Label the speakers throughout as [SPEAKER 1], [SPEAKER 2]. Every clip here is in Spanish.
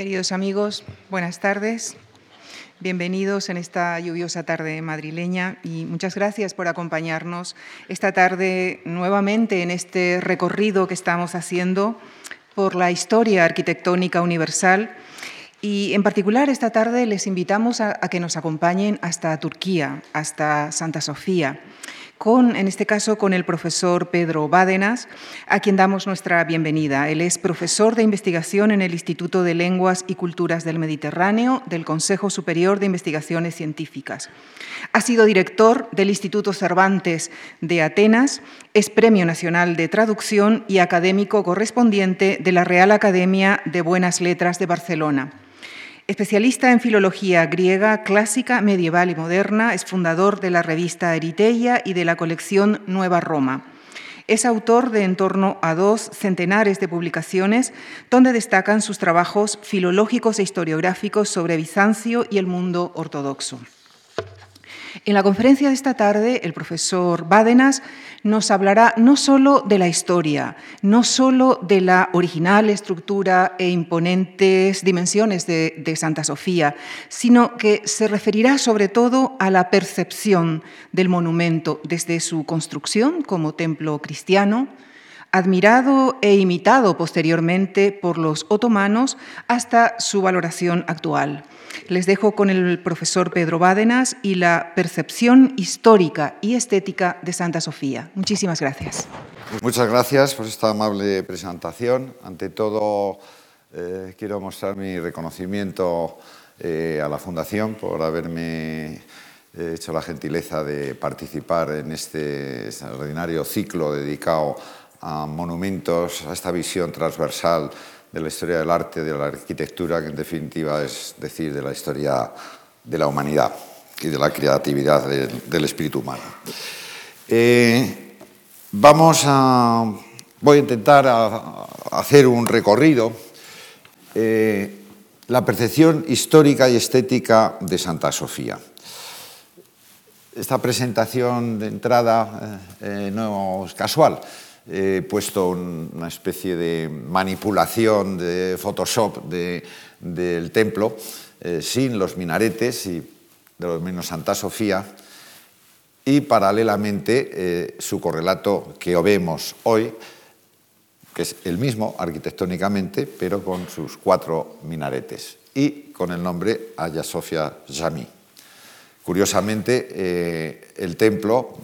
[SPEAKER 1] Queridos amigos, buenas tardes. Bienvenidos en esta lluviosa tarde madrileña y muchas gracias por acompañarnos esta tarde nuevamente en este recorrido que estamos haciendo por la historia arquitectónica universal y en particular esta tarde les invitamos a, que nos acompañen hasta Turquía, hasta Santa Sofía con, en este caso, con el profesor Pedro Bádenas, a quien damos nuestra bienvenida. Él es profesor de investigación en el Instituto de Lenguas y Culturas del Mediterráneo del Consejo Superior de Investigaciones Científicas. Ha sido director del Instituto Cervantes de Atenas, es Premio Nacional de Traducción y académico correspondiente de la Real Academia de Buenas Letras de Barcelona. Especialista en filología griega, clásica, medieval y moderna, es fundador de la revista Eriteia y de la colección Nueva Roma. Es autor de en torno a dos centenares de publicaciones donde destacan sus trabajos filológicos e historiográficos sobre Bizancio y el mundo ortodoxo. En la conferencia de esta tarde, el profesor Bádenas nos hablará no solo de la historia, no solo de la original estructura e imponentes dimensiones de, de, Santa Sofía, sino que se referirá sobre todo a la percepción del monumento desde su construcción como templo cristiano, admirado e imitado posteriormente por los otomanos hasta su valoración actual. Les dejo con el profesor Pedro Bádenas y la percepción histórica y estética de Santa Sofía. Muchísimas gracias.
[SPEAKER 2] Muchas gracias por esta amable presentación. Ante todo, eh, quiero mostrar mi reconocimiento eh, a la Fundación por haberme eh, hecho la gentileza de participar en este extraordinario ciclo dedicado a monumentos, a esta visión transversal de la historia del arte, de la arquitectura, que en definitiva es decir, de la historia de la humanidad y de la creatividad del espíritu humano. Eh, vamos a, voy a intentar hacer un recorrido, eh, la percepción histórica y estética de Santa Sofía. Esta presentación de entrada eh, no es casual he puesto una especie de manipulación de Photoshop del templo eh, sin los minaretes y de lo menos Santa Sofía y paralelamente eh, su correlato que vemos hoy, que es el mismo arquitectónicamente, pero con sus cuatro minaretes y con el nombre Aya Sofia Jami. Curiosamente, eh, el templo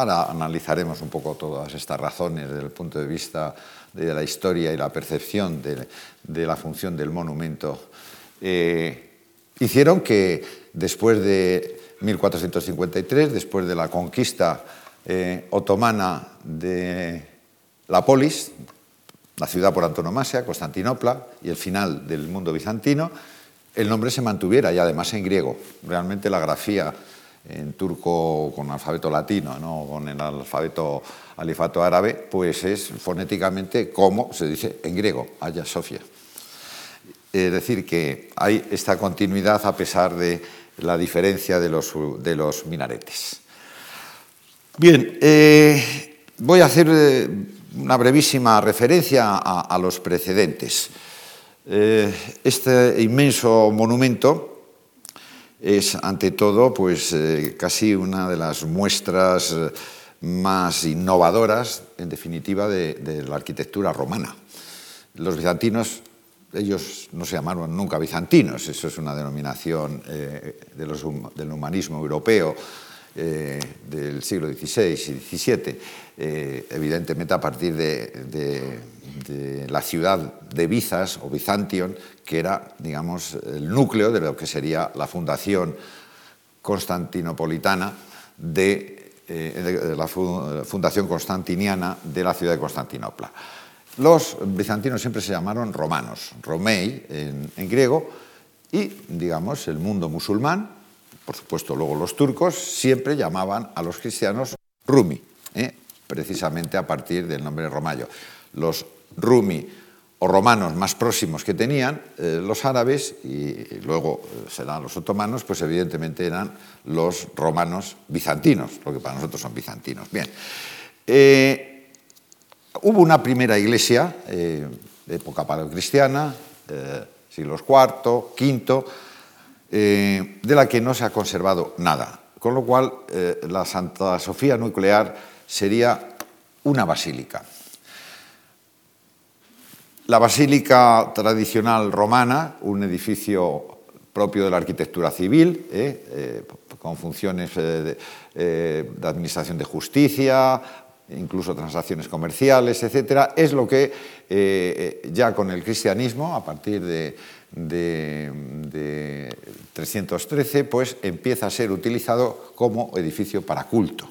[SPEAKER 2] Ahora analizaremos un poco todas estas razones desde el punto de vista de la historia y la percepción de, la función del monumento. Eh, hicieron que después de 1453, después de la conquista eh, otomana de la polis, la ciudad por antonomasia, Constantinopla, y el final del mundo bizantino, el nombre se mantuviera y además en griego. Realmente la grafía en turco con alfabeto latino, ¿no? con el alfabeto alifato árabe, pues es fonéticamente como se dice en griego, Haya Sofia. Es decir, que hay esta continuidad a pesar de la diferencia de los, de los minaretes. Bien, eh, voy a hacer eh, una brevísima referencia a, los precedentes. Eh, este inmenso monumento es ante todo pues, eh, casi una de las muestras eh, más innovadoras, en definitiva, de, la arquitectura romana. Los bizantinos, ellos no se llamaron nunca bizantinos, eso es una denominación eh, del humanismo europeo del siglo XVI y XVII, evidentemente a partir de de la ciudad de Bizas o Bizantion, que era, digamos, el núcleo de lo que sería la fundación constantinopolitana de, eh, la fundación constantiniana de la ciudad de Constantinopla. Los bizantinos siempre se llamaron romanos, romei en, griego, y, digamos, el mundo musulmán, por supuesto luego los turcos, siempre llamaban a los cristianos rumi, ¿eh? precisamente a partir del nombre romayo. Los rumi o romanos más próximos que tenían eh, los árabes y, luego eh, serán los otomanos, pues evidentemente eran los romanos bizantinos, lo que para nosotros son bizantinos. Bien, eh, hubo una primera iglesia de época paleocristiana, siglos IV, V, de la que no se ha conservado nada. Con lo cual, la Santa Sofía nuclear sería una basílica. La basílica tradicional romana, un edificio propio de la arquitectura civil, eh, con funciones de, administración de justicia, incluso transacciones comerciales, etcétera, es lo que ya con el cristianismo, a partir de, de, 313, pues empieza a ser utilizado como edificio para culto.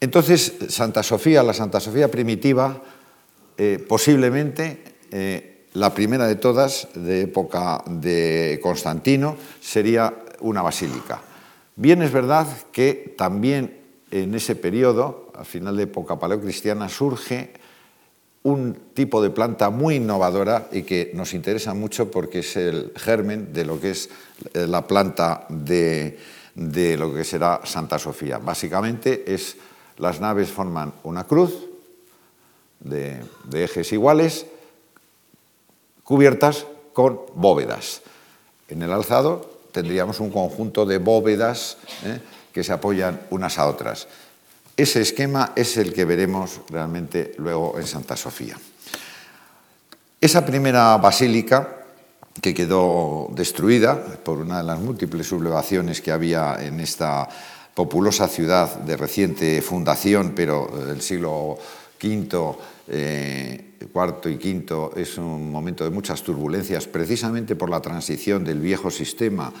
[SPEAKER 2] Entonces, Santa Sofía, la Santa Sofía primitiva, eh, posiblemente eh, la primera de todas, de época de Constantino, sería una basílica. Bien es verdad que también en ese periodo, al final de época paleocristiana, surge un tipo de planta muy innovadora y que nos interesa mucho porque es el germen de lo que es la planta de, lo que será Santa Sofía. Básicamente es, las naves forman una cruz de, ejes iguales cubiertas con bóvedas. En el alzado tendríamos un conjunto de bóvedas eh, que se apoyan unas a otras. Ese esquema es el que veremos realmente luego en Santa Sofía. Esa primera basílica, que quedó destruida por una de las múltiples sublevaciones que había en esta populosa ciudad de reciente fundación, pero del siglo V, eh, cuarto y quinto es un momento de muchas turbulencias, precisamente por la transición del viejo sistema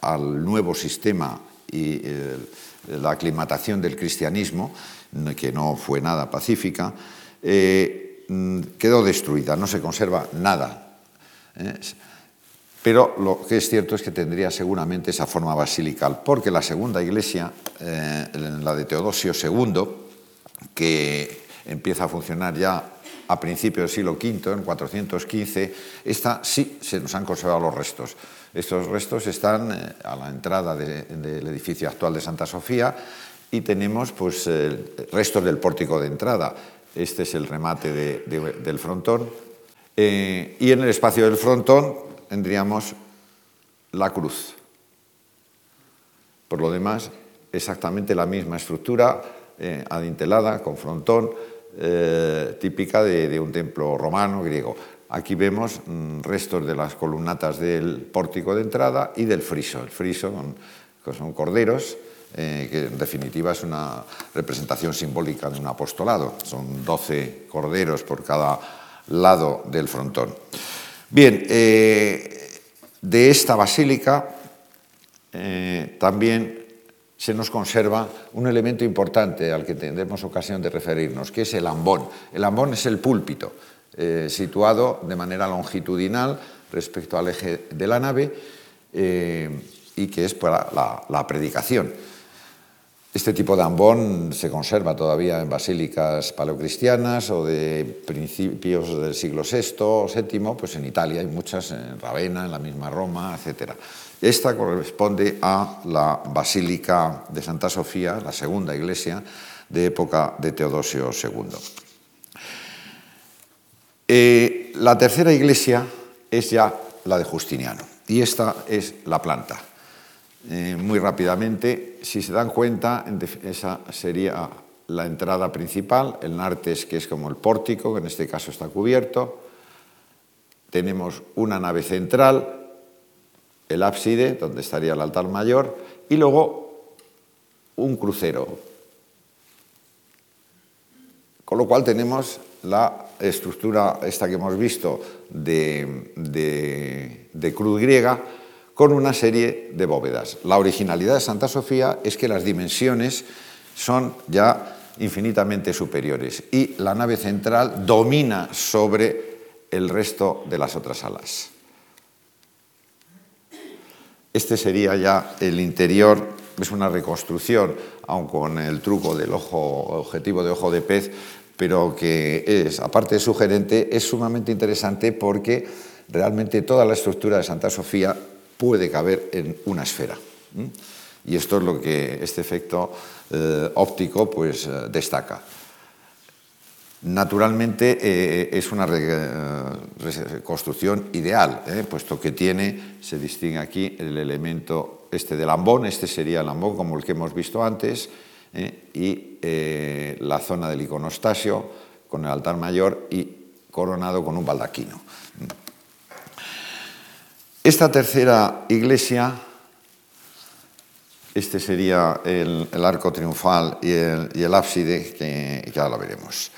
[SPEAKER 2] al nuevo sistema y el la aclimatación del cristianismo, que no fue nada pacífica, eh, mm, quedó destruida, no se conserva nada. ¿eh? Pero lo que es cierto es que tendría seguramente esa forma basilical, porque la segunda iglesia, eh, la de Teodosio II, que empieza a funcionar ya a principios del siglo V, en 415, esta sí se nos han conservado los restos. Estos restos están eh, a la entrada del edificio actual de Santa Sofía y tenemos pues, restos del pórtico de entrada. Este es el remate del frontón. Eh, y en el espacio del frontón tendríamos la cruz. Por lo demás, exactamente la misma estructura eh, adintelada, con frontón, típica de un templo romano, griego. Aquí vemos mm, restos de las columnatas del pórtico de entrada y del friso. El friso que son corderos, eh, que en definitiva es una representación simbólica de un apostolado. Son 12 corderos por cada lado del frontón. Bien, eh, de esta basílica eh, también se nos conserva un elemento importante al que tendremos ocasión de referirnos, que es el ambón. El ambón es el púlpito. Eh, situado de manera longitudinal respecto al eje de la nave eh, y que es para la, predicación. Este tipo de ambón se conserva todavía en basílicas paleocristianas o de principios del siglo VI o VII, pues en Italia hay muchas, en Ravenna, en la misma Roma, etc. Esta corresponde a la Basílica de Santa Sofía, la segunda iglesia de época de Teodosio II. Eh, la tercera iglesia es ya la de Justiniano y esta es la planta. Eh, muy rápidamente, si se dan cuenta, esa sería la entrada principal, el nartes que es como el pórtico, que en este caso está cubierto. Tenemos una nave central, el ábside, donde estaría el altar mayor, y luego un crucero. Con lo cual tenemos la estructura esta que hemos visto de, cruz griega con una serie de bóvedas. La originalidad de Santa Sofía es que las dimensiones son ya infinitamente superiores y la nave central domina sobre el resto de las otras alas. Este sería ya el interior, es una reconstrucción, aun con el truco del ojo objetivo de ojo de pez, pero que es, aparte de sugerente, es sumamente interesante porque realmente toda la estructura de Santa Sofía puede caber en una esfera. Y esto es lo que este efecto eh, óptico pues, eh, destaca. Naturalmente eh, es una reconstrucción ideal, ¿eh? puesto que tiene, se distingue aquí el elemento este del ambón, este sería el ambón como el que hemos visto antes, ¿eh? y la zona del iconostasio con el altar mayor y coronado con un baldaquino. Esta tercera iglesia, este sería el, arco triunfal y el, ábside, que, que, ahora veremos.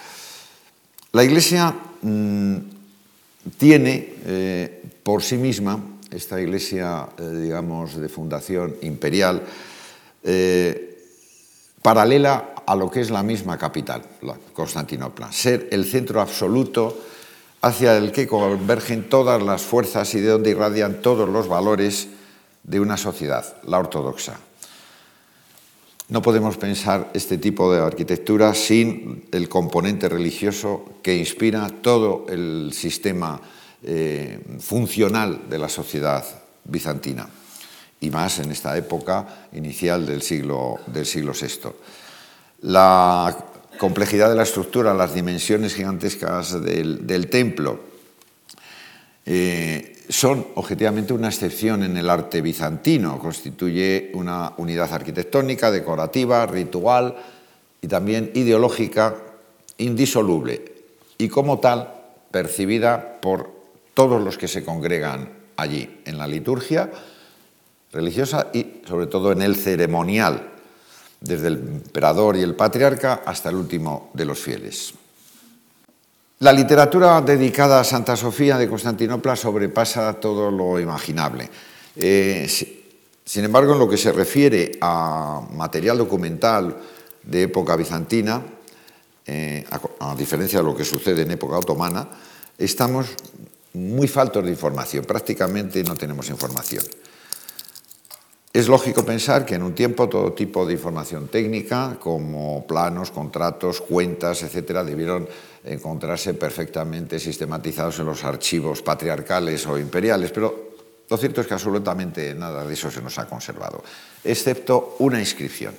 [SPEAKER 2] La iglesia mm, tiene eh, por sí misma, esta iglesia, eh, digamos, de fundación imperial, eh, paralela a lo que es la misma capital, Constantinopla, ser el centro absoluto hacia el que convergen todas las fuerzas y de donde irradian todos los valores de una sociedad, la ortodoxa. No podemos pensar este tipo de arquitectura sin el componente religioso que inspira todo el sistema eh, funcional de la sociedad bizantina, y más en esta época inicial del siglo, del siglo VI. La complejidad de la estructura, las dimensiones gigantescas del, templo, eh, son objetivamente una excepción en el arte bizantino. Constituye una unidad arquitectónica, decorativa, ritual y también ideológica indisoluble y como tal percibida por todos los que se congregan allí, en la liturgia religiosa y sobre todo en el ceremonial desde el emperador y el patriarca hasta el último de los fieles. La literatura dedicada a Santa Sofía de Constantinopla sobrepasa todo lo imaginable. Eh, sin embargo, en lo que se refiere a material documental de época bizantina, eh, a, diferencia de lo que sucede en época otomana, estamos muy faltos de información, prácticamente no tenemos información. Es lógico pensar que en un tiempo todo tipo de información técnica, como planos, contratos, cuentas, etcétera, debieron encontrarse perfectamente sistematizados en los archivos patriarcales o imperiales, pero lo cierto es que absolutamente nada de eso se nos ha conservado, excepto una inscripción,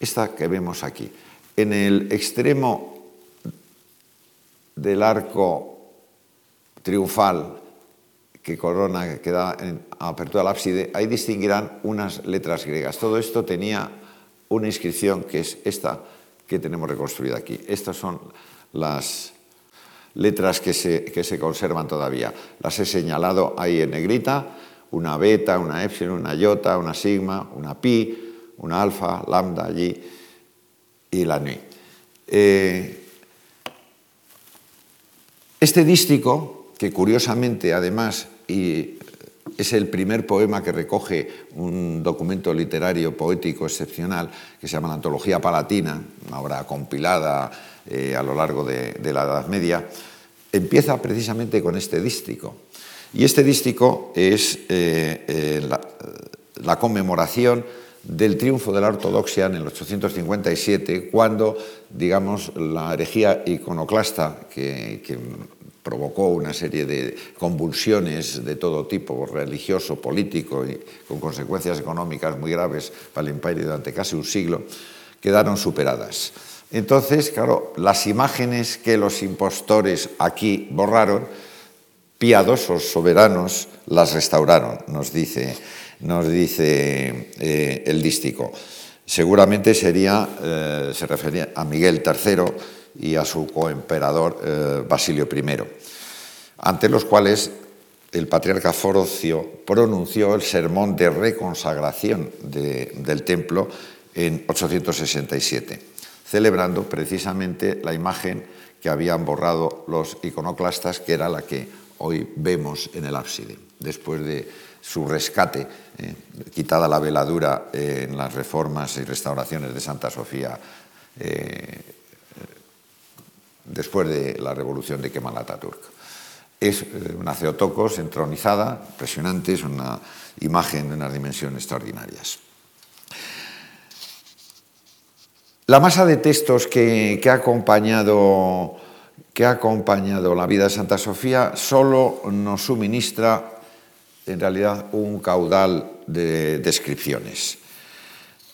[SPEAKER 2] esta que vemos aquí. En el extremo del arco triunfal que corona, que da en apertura del ábside, ahí distinguirán unas letras griegas. Todo esto tenía una inscripción que es esta que tenemos reconstruida aquí. Estas son las letras que se, que se conservan todavía. Las he señalado ahí en negrita, una beta, una epsilon, una iota, una sigma, una pi, una alfa, lambda allí y la ni. Eh, este dístico, que curiosamente además y es el primer poema que recoge un documento literario poético excepcional que se llama la Antología Palatina, una obra compilada eh, a lo largo de, la Edad Media, empieza precisamente con este dístico. Y este dístico es eh, eh, la, conmemoración del triunfo de la ortodoxia en el 857, cuando, digamos, la herejía iconoclasta que provocó una serie de convulsiones de todo tipo, religioso, político y con consecuencias económicas muy graves para el imperio durante casi un siglo, quedaron superadas. Entonces, claro, las imágenes que los impostores aquí borraron, piadosos soberanos las restauraron, nos dice, nos dice eh, el dístico. Seguramente sería, eh, se refería a Miguel III, y a su coemperador eh, Basilio I, ante los cuales el patriarca Forocio pronunció el sermón de reconsagración del templo en 867, celebrando precisamente la imagen que habían borrado los iconoclastas, que era la que hoy vemos en el ábside, después de su rescate, eh, quitada la veladura en las reformas y restauraciones de Santa Sofía eh, después de la revolución de Kemal Atatürk. Es eh, una Ceotocos entronizada, impresionante, es una imagen de unas dimensiones extraordinarias. La masa de textos que, ha acompañado, que ha acompañado la vida de Santa Sofía solo nos suministra en realidad un caudal de descripciones,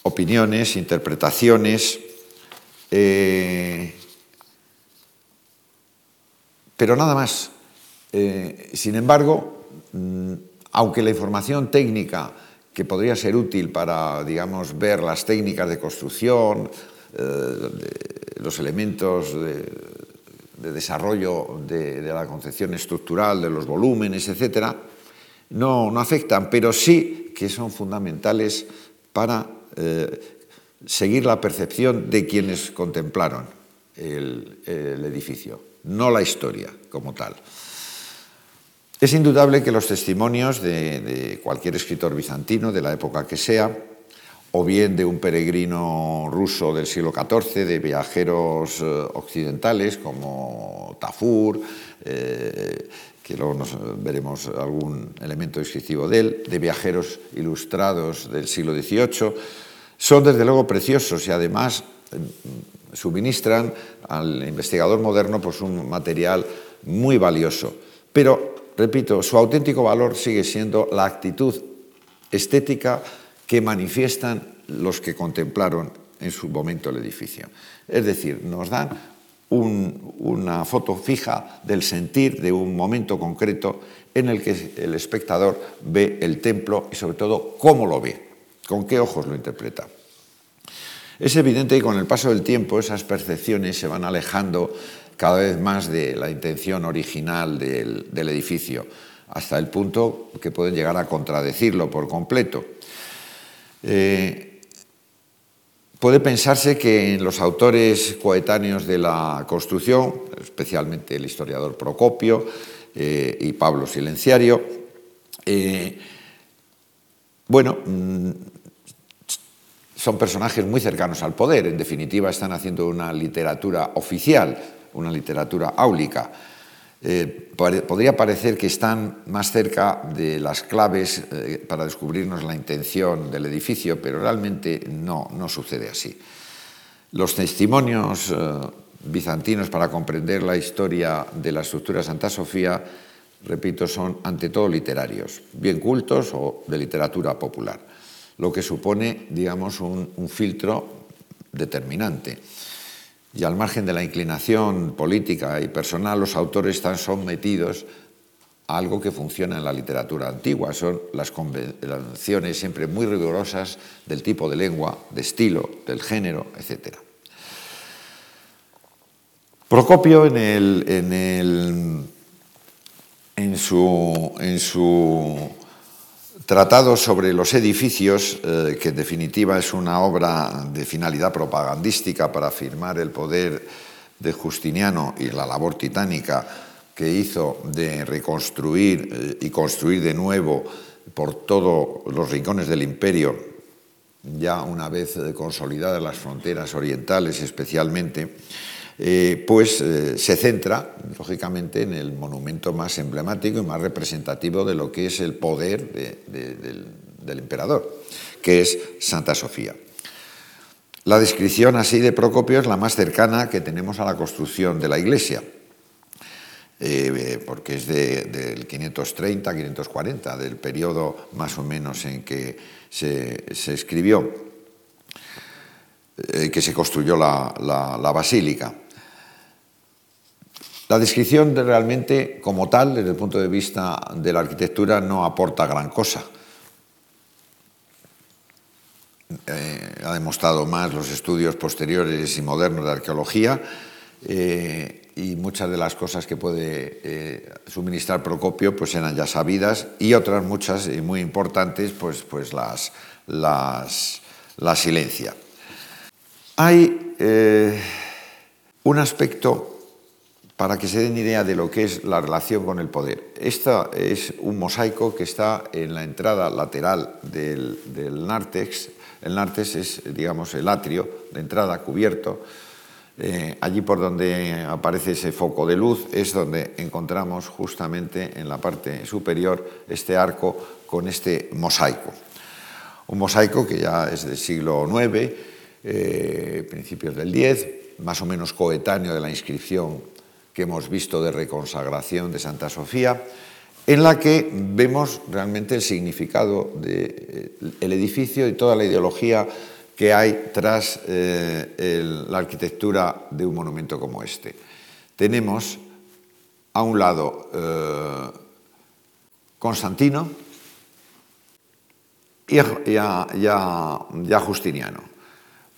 [SPEAKER 2] opiniones, interpretaciones, eh, pero nada más. Eh, sin embargo, mm, aunque la información técnica que podría ser útil para, digamos, ver las técnicas de construcción, eh, los elementos de, desarrollo de, la concepción estructural, de los volúmenes, etc., no, no afectan, pero sí que son fundamentales para eh, seguir la percepción de quienes contemplaron el, edificio, no la historia como tal. Es indudable que los testimonios de, cualquier escritor bizantino, de la época que sea, o bien de un peregrino ruso del siglo XIV, de viajeros eh, occidentales como Tafur, eh, que luego nos veremos algún elemento descriptivo de él, de viajeros ilustrados del siglo XVIII, son desde luego preciosos y además suministran al investigador moderno pues, un material muy valioso. Pero, repito, su auténtico valor sigue siendo la actitud estética que manifiestan los que contemplaron en su momento el edificio. Es decir, nos dan una foto fija del sentir de un momento concreto en el que el espectador ve el templo y sobre todo cómo lo ve con qué ojos lo interpreta. Es evidente que con el paso del tiempo esas percepciones se van alejando cada vez más de la intención original del, edificio, hasta el punto que pueden llegar a contradecirlo por completo. Eh, puede pensarse que en los autores coetáneos de la construcción, especialmente el historiador Procopio eh, y Pablo Silenciario, eh, bueno, mm, son personajes muy cercanos al poder, en definitiva están haciendo una literatura oficial, una literatura áulica. Eh, podría parecer que están más cerca de las claves eh, para descubrirnos la intención del edificio, pero realmente no, no sucede así. Los testimonios eh, bizantinos para comprender la historia de la estructura Santa Sofía, repito, son ante todo literarios, bien cultos o de literatura popular lo que supone, digamos, un, filtro determinante. Y al margen de la inclinación política y personal, los autores están sometidos a algo que funciona en la literatura antigua. Son las convenciones siempre muy rigurosas del tipo de lengua, de estilo, del género, etc. Procopio en, su Tratado sobre los edificios, eh, que en definitiva es una obra de finalidad propagandística para afirmar el poder de Justiniano y la labor titánica que hizo de reconstruir eh, y construir de nuevo por todos los rincones del imperio, ya una vez consolidadas las fronteras orientales especialmente, eh, pues eh, se centra, lógicamente, en el monumento más emblemático y más representativo de lo que es el poder del, emperador, que es Santa Sofía. La descripción así de Procopio es la más cercana que tenemos a la construcción de la iglesia, eh, porque es del 530-540, del periodo más o menos en que se, escribió, que se construyó la basílica. La descripción realmente como tal, desde el punto de vista de la arquitectura, no aporta gran cosa. Eh, ha demostrado más los estudios posteriores y modernos de arqueología eh, y muchas de las cosas que puede eh, suministrar Procopio pues eran ya sabidas y otras muchas y muy importantes pues, pues las, las, la silencia. Hay un aspecto para que se den idea de lo que es la relación con el poder. Este es un mosaico que está en la entrada lateral del, del nártex. El nártex es, digamos, el atrio de entrada cubierto. Eh, allí por donde aparece ese foco de luz es donde encontramos justamente en la parte superior este arco con este mosaico. Un mosaico que ya es del siglo IX, eh, principios del X, más o menos coetáneo de la inscripción que hemos visto de reconsagración de Santa Sofía, en la que vemos realmente el significado del eh, edificio y toda la ideología que hay tras eh, la arquitectura de un monumento como este. Tenemos a un lado eh, Constantino y a, Justiniano.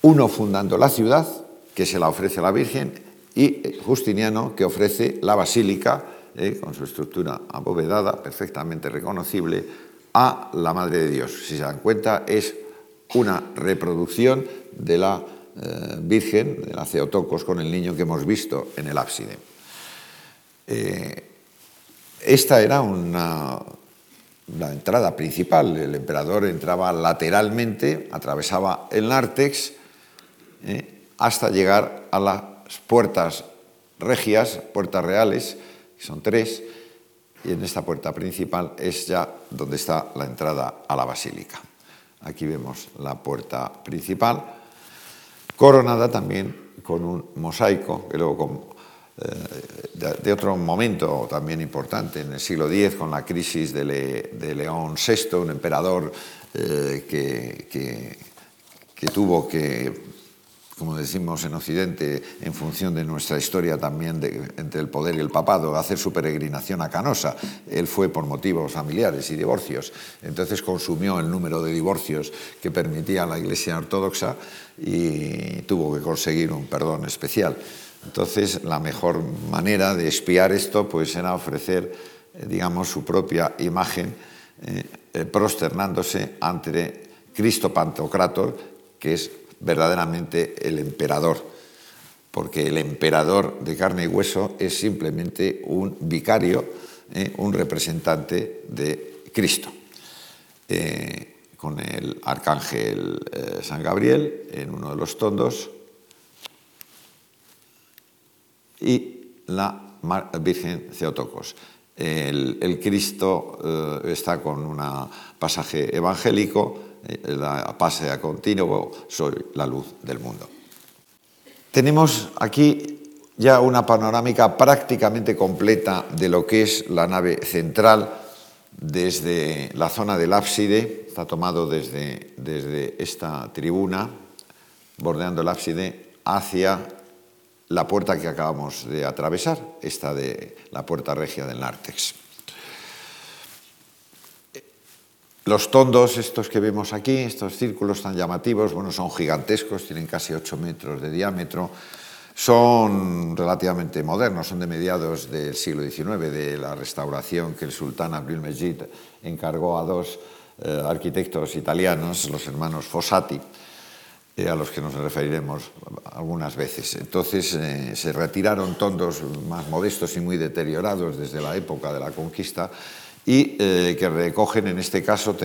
[SPEAKER 2] Uno fundando la ciudad, que se la ofrece a la Virgen, y Justiniano, que ofrece la basílica, eh, con su estructura abovedada, perfectamente reconocible, a la Madre de Dios. Si se dan cuenta, es una reproducción de la eh, Virgen, de la Ceotocos, con el niño que hemos visto en el ábside. Eh, esta era una, la entrada principal. El emperador entraba lateralmente, atravesaba el nártex eh, hasta llegar a las puertas regias, puertas reales, que son tres, y en esta puerta principal es ya donde está la entrada a la basílica. Aquí vemos la puerta principal, coronada también con un mosaico, que luego eh, de, otro momento también importante, en el siglo X, con la crisis de, León VI, un emperador eh, que, que, tuvo que, como decimos en Occidente, en función de nuestra historia también entre el poder y el papado, hacer su peregrinación a Canosa. Él fue por motivos familiares y divorcios. Entonces consumió el número de divorcios que permitía la Iglesia Ortodoxa y tuvo que conseguir un perdón especial. Entonces, la mejor manera de espiar esto pues, era ofrecer, eh, digamos, su propia imagen eh, eh, prosternándose ante Cristo Pantocrator, que es verdaderamente el emperador, porque el emperador de carne y hueso es simplemente un vicario, un representante de Cristo. con el arcángel San Gabriel en uno de los tondos, y la Virgen Ceotocos. El, Cristo eh, está con un pasaje evangélico, eh, la pase a continuo, soy la luz del mundo. Tenemos aquí ya una panorámica prácticamente completa de lo que es la nave central desde la zona del ábside, está tomado desde, desde esta tribuna, bordeando el ábside, hacia la puerta que acabamos de atravesar, esta de la puerta regia del Nártex. Los tondos, estos que vemos aquí, estos círculos tan llamativos, bueno, son gigantescos, tienen casi 8 metros de diámetro, son relativamente modernos, son de mediados del siglo XIX, de la restauración que el sultán Abdülmejid encargó a dos eh, arquitectos italianos, los hermanos Fossati eh, a los que nos referiremos algunas veces. Entonces eh, se retiraron tondos más modestos y muy deteriorados desde la época de la conquista y eh, que recogen en este caso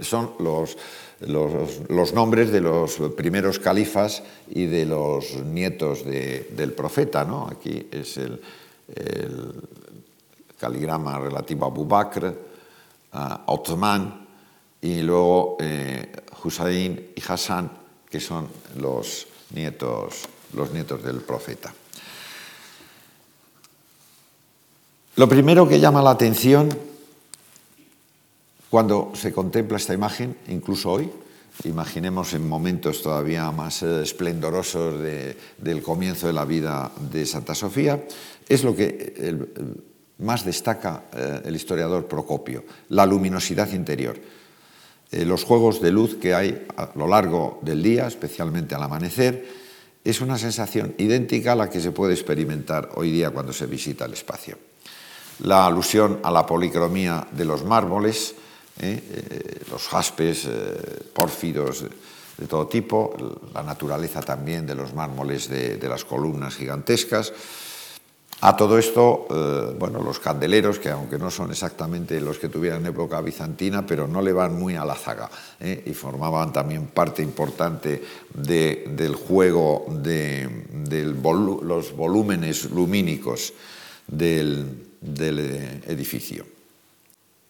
[SPEAKER 2] son los, los, nombres de los primeros califas y de los nietos del profeta. ¿no? Aquí es el, caligrama relativo a Abu Bakr, a Othman y luego Hussein y Hassan que son los nietos, los nietos del profeta. Lo primero que llama la atención cuando se contempla esta imagen, incluso hoy, imaginemos en momentos todavía más eh, esplendorosos del comienzo de la vida de Santa Sofía, es lo que más destaca eh, el historiador Procopio, la luminosidad interior. Eh, los juegos de luz que hay a lo largo del día, especialmente al amanecer, es una sensación idéntica a la que se puede experimentar hoy día cuando se visita el espacio. La alusión a la policromía de los mármoles, eh, eh, los jaspes, pórfidos de todo tipo, la naturaleza también de los mármoles de las columnas gigantescas, a todo esto, eh, bueno, los candeleros, que aunque no son exactamente los que tuvieran época bizantina, pero no le van muy a la zaga ¿eh? y formaban también parte importante del juego de, los volúmenes lumínicos del eh, edificio.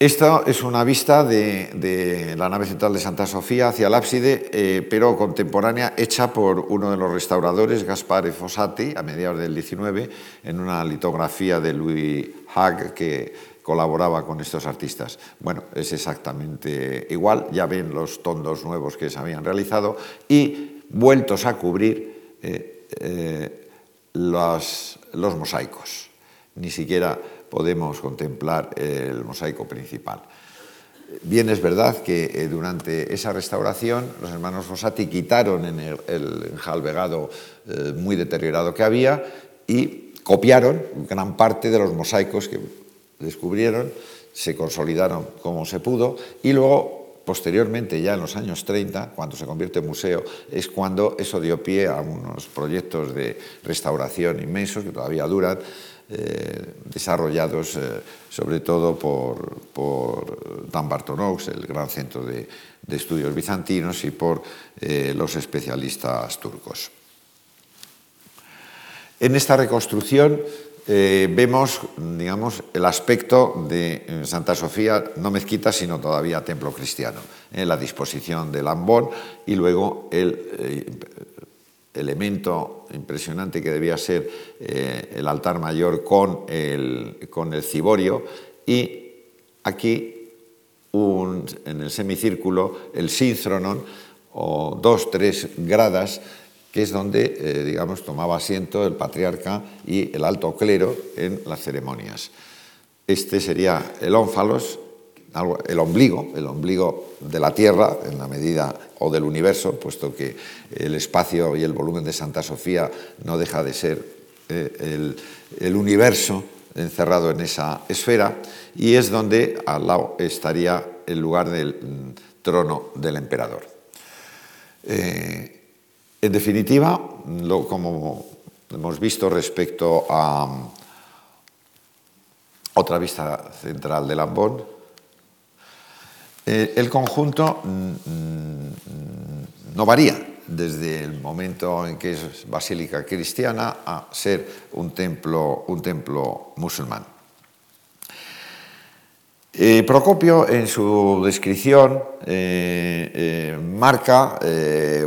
[SPEAKER 2] Esta es una vista de, la nave central de Santa Sofía hacia el ábside, eh, pero contemporánea, hecha por uno de los restauradores, Gaspare Fossati, a mediados del 19, en una litografía de Louis Hague que colaboraba con estos artistas. Bueno, es exactamente igual, ya ven los tondos nuevos que se habían realizado y vueltos a cubrir eh, eh, los mosaicos ni siquiera podemos contemplar el mosaico principal. Bien es verdad que eh, durante esa restauración los hermanos Fossati quitaron en el, enjalbegado eh, muy deteriorado que había y copiaron gran parte de los mosaicos que descubrieron, se consolidaron como se pudo y luego posteriormente, ya en los años 30, cuando se convierte en museo, es cuando eso dio pie a unos proyectos de restauración inmensos que todavía duran, eh, desarrollados eh, sobre todo por, por Dan Bartonaux, el gran centro de, estudios bizantinos, y por eh, los especialistas turcos. En esta reconstrucción vemos, digamos, el aspecto de Santa Sofía, no mezquita, sino todavía templo cristiano, la disposición del ambón y luego el elemento impresionante que debía ser eh, el altar mayor con el, con el ciborio y aquí en el semicírculo el sínfronon o dos, tres gradas que es donde, eh, digamos, tomaba asiento el patriarca y el alto clero en las ceremonias. Este sería el ónfalos, el ombligo, el ombligo de la Tierra en la medida o del universo, puesto que el espacio y el volumen de Santa Sofía no deja de ser eh, el, universo encerrado en esa esfera y es donde al lado estaría el lugar del mm, trono del emperador. Eh, en definitiva, como hemos visto respecto a mm, otra vista central del Ambón, eh, el conjunto mm, mm, no varía desde el momento en que es basílica cristiana a ser un templo, un templo musulmán. Eh, Procopio en su descripción eh, marca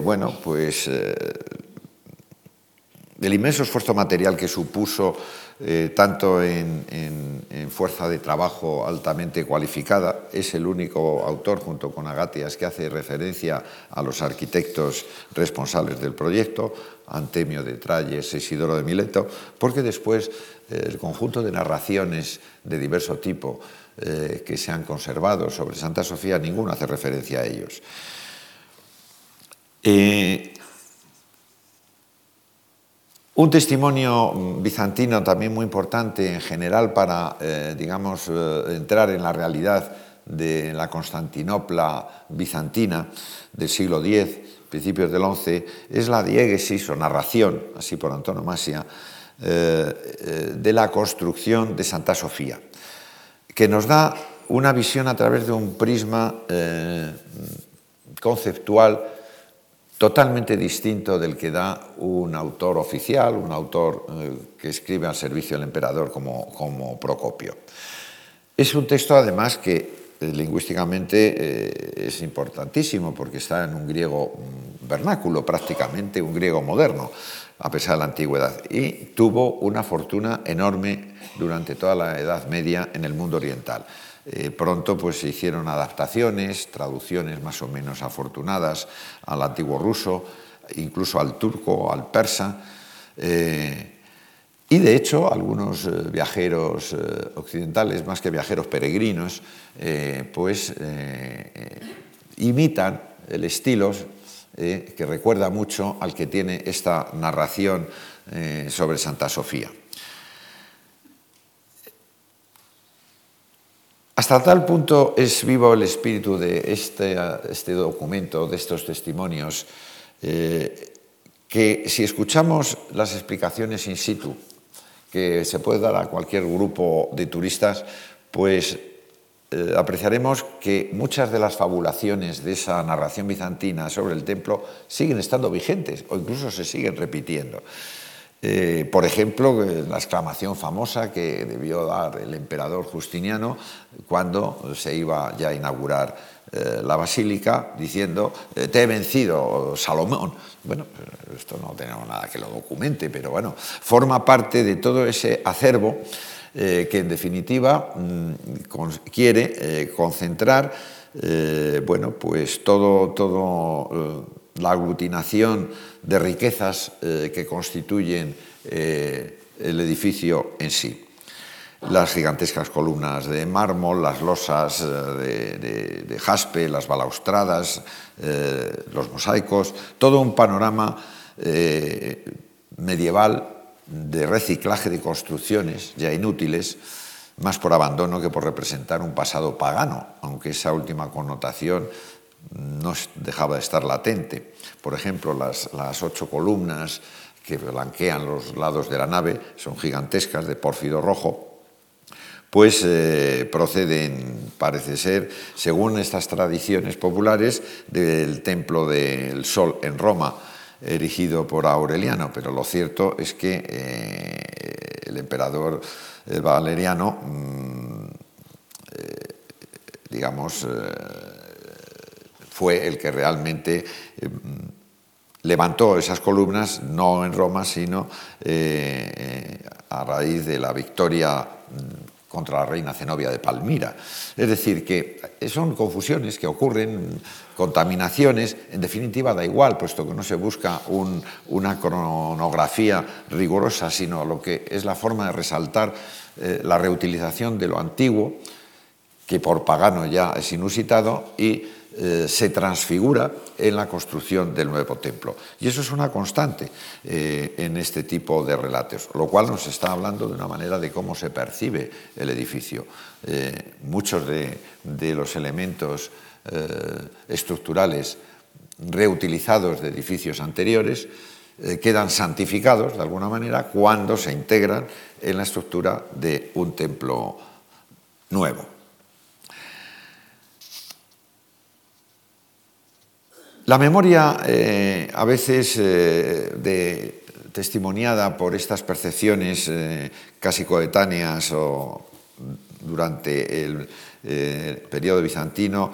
[SPEAKER 2] bueno, pues, el inmenso esfuerzo material que supuso eh, tanto en, fuerza de trabajo altamente cualificada. Es el único autor, junto con Agatias, que hace referencia a los arquitectos responsables del proyecto, Antemio de Tralles, Isidoro de Mileto, porque después eh, el conjunto de narraciones de diverso tipo eh, que se han conservado sobre Santa Sofía, ninguno hace referencia a ellos. Un testimonio bizantino también muy importante en general para, eh, digamos, eh, entrar en la realidad de la Constantinopla bizantina del siglo X, principios del XI, es la diégesis o narración, así por antonomasia, eh, de la construcción de Santa Sofía, que nos da una visión a través de un prisma conceptual totalmente distinto del que da un autor oficial, un autor eh, que escribe al servicio del emperador como, como Procopio. Es un texto además que eh, lingüísticamente eh, es importantísimo porque está en un griego mm, vernáculo, prácticamente un griego moderno, a pesar de la antigüedad, y tuvo una fortuna enorme durante toda la Edad Media en el mundo oriental. Eh, pronto pues, se hicieron adaptaciones, traducciones más o menos afortunadas al antiguo ruso, incluso al turco, al persa. Eh, y de hecho, algunos eh, viajeros occidentales, más que viajeros peregrinos, pues imitan el estilo que recuerda mucho al que tiene esta narración sobre Santa Sofía. Hasta tal punto es vivo el espíritu de este, este documento, de estos testimonios, eh, que si escuchamos las explicaciones in situ que se puede dar a cualquier grupo de turistas, pues eh, apreciaremos que muchas de las fabulaciones de esa narración bizantina sobre el templo siguen estando vigentes o incluso se siguen repitiendo. Eh, por ejemplo, la exclamación famosa que debió dar el emperador Justiniano cuando se iba ya a inaugurar eh, la basílica, diciendo, eh, te he vencido, Salomón. Bueno, esto no tenemos nada que lo documente, pero bueno, forma parte de todo ese acervo que en definitiva mm, quiere concentrar bueno, pues todo, todo la aglutinación de riquezas eh, que constituyen eh, el edificio en sí. las gigantescas columnas de mármol, las losas eh, de, jaspe, las balaustradas, los mosaicos, todo un panorama medieval de reciclaje de construcciones ya inútiles, más por abandono que por representar un pasado pagano, aunque esa última connotación no dejaba de estar latente. Por ejemplo, las, ocho columnas que blanquean los lados de la nave son gigantescas de pórfido rojo, pues eh, proceden, parece ser, según estas tradiciones populares, del templo del Sol en Roma, erigido por Aureliano, pero lo cierto es que eh, el emperador eh, Valeriano, mm, digamos, fue el que realmente levantó esas columnas, no en Roma, sino a raíz de la victoria mm, contra la reina Zenobia de Palmira. Es decir, que son confusiones que ocurren, contaminaciones, en definitiva da igual, puesto que no se busca una cronografía rigurosa, sino lo que es la forma de resaltar eh, la reutilización de lo antiguo, que por pagano ya es inusitado, y eh, se transfigura en la construcción del nuevo templo. Y eso es una constante eh, en este tipo de relatos, lo cual nos está hablando de una manera de cómo se percibe el edificio. Eh, muchos de, los elementos estructurales reutilizados de edificios anteriores quedan santificados de alguna manera cuando se integran en la estructura de un templo nuevo. La memoria, eh, a veces eh, testimoniada por estas percepciones eh, casi coetáneas o durante el periodo bizantino,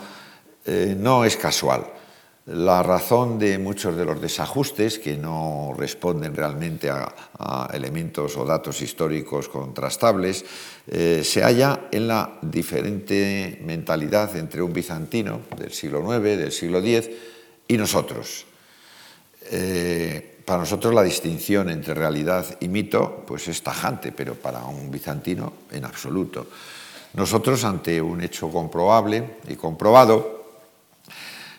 [SPEAKER 2] no es casual. La razón de muchos de los desajustes, que no responden realmente a elementos o datos históricos contrastables, se halla en la diferente mentalidad entre un bizantino del siglo IX, del siglo X, y nosotros. Eh, para nosotros la distinción entre realidad y mito pues es tajante, pero para un bizantino en absoluto. Nosotros, ante un hecho comprobable y comprobado,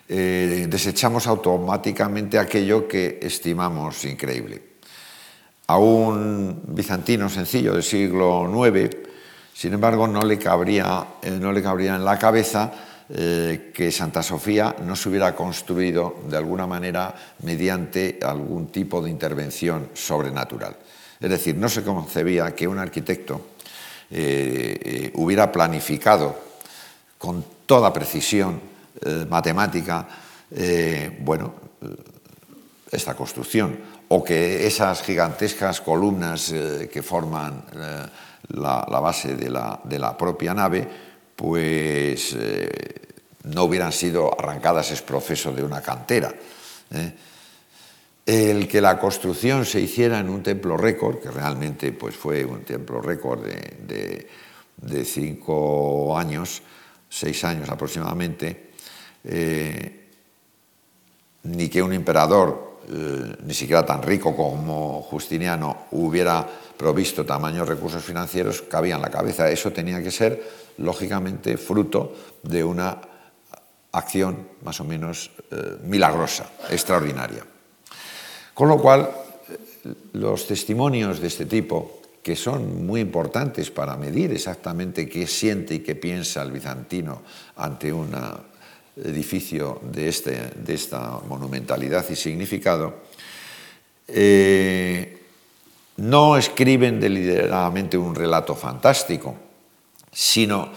[SPEAKER 2] eh, desechamos automáticamente aquello que estimamos increíble. A un bizantino sencillo del siglo IX, sin embargo, no le cabría, eh, no le cabría en la cabeza eh, que Santa Sofía no se hubiera construido de alguna manera mediante algún tipo de intervención sobrenatural. Es decir, no se concebía que un arquitecto eh, eh, hubiera planificado con toda precisión matemática bueno, esta construcción o que esas gigantescas columnas que forman la, base de la propia nave pues eh, no hubieran sido arrancadas es proceso de una cantera. ¿eh? El que la construcción se hiciera en un templo récord, que realmente pues, fue un templo récord de, cinco años, seis años aproximadamente, eh, ni que un emperador, ni siquiera tan rico como Justiniano, hubiera provisto tamaños recursos financieros, cabía en la cabeza. Eso tenía que ser lógicamente fruto de una acción más o menos eh, milagrosa, extraordinaria. Con lo cual, eh, los testimonios de este tipo, que son muy importantes para medir exactamente qué siente y qué piensa el bizantino ante un edificio de, este, de esta monumentalidad y significado, eh, no escriben deliberadamente un relato fantástico, sino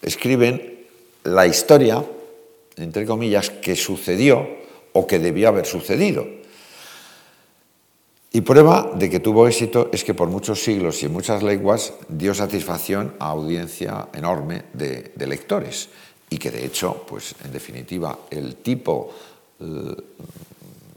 [SPEAKER 2] escriben la historia, entre comillas, que sucedió o que debió haber sucedido. Y prueba de que tuvo éxito es que por muchos siglos y en muchas lenguas dio satisfacción a audiencia enorme de, lectores y que de hecho, pues en definitiva, el tipo eh,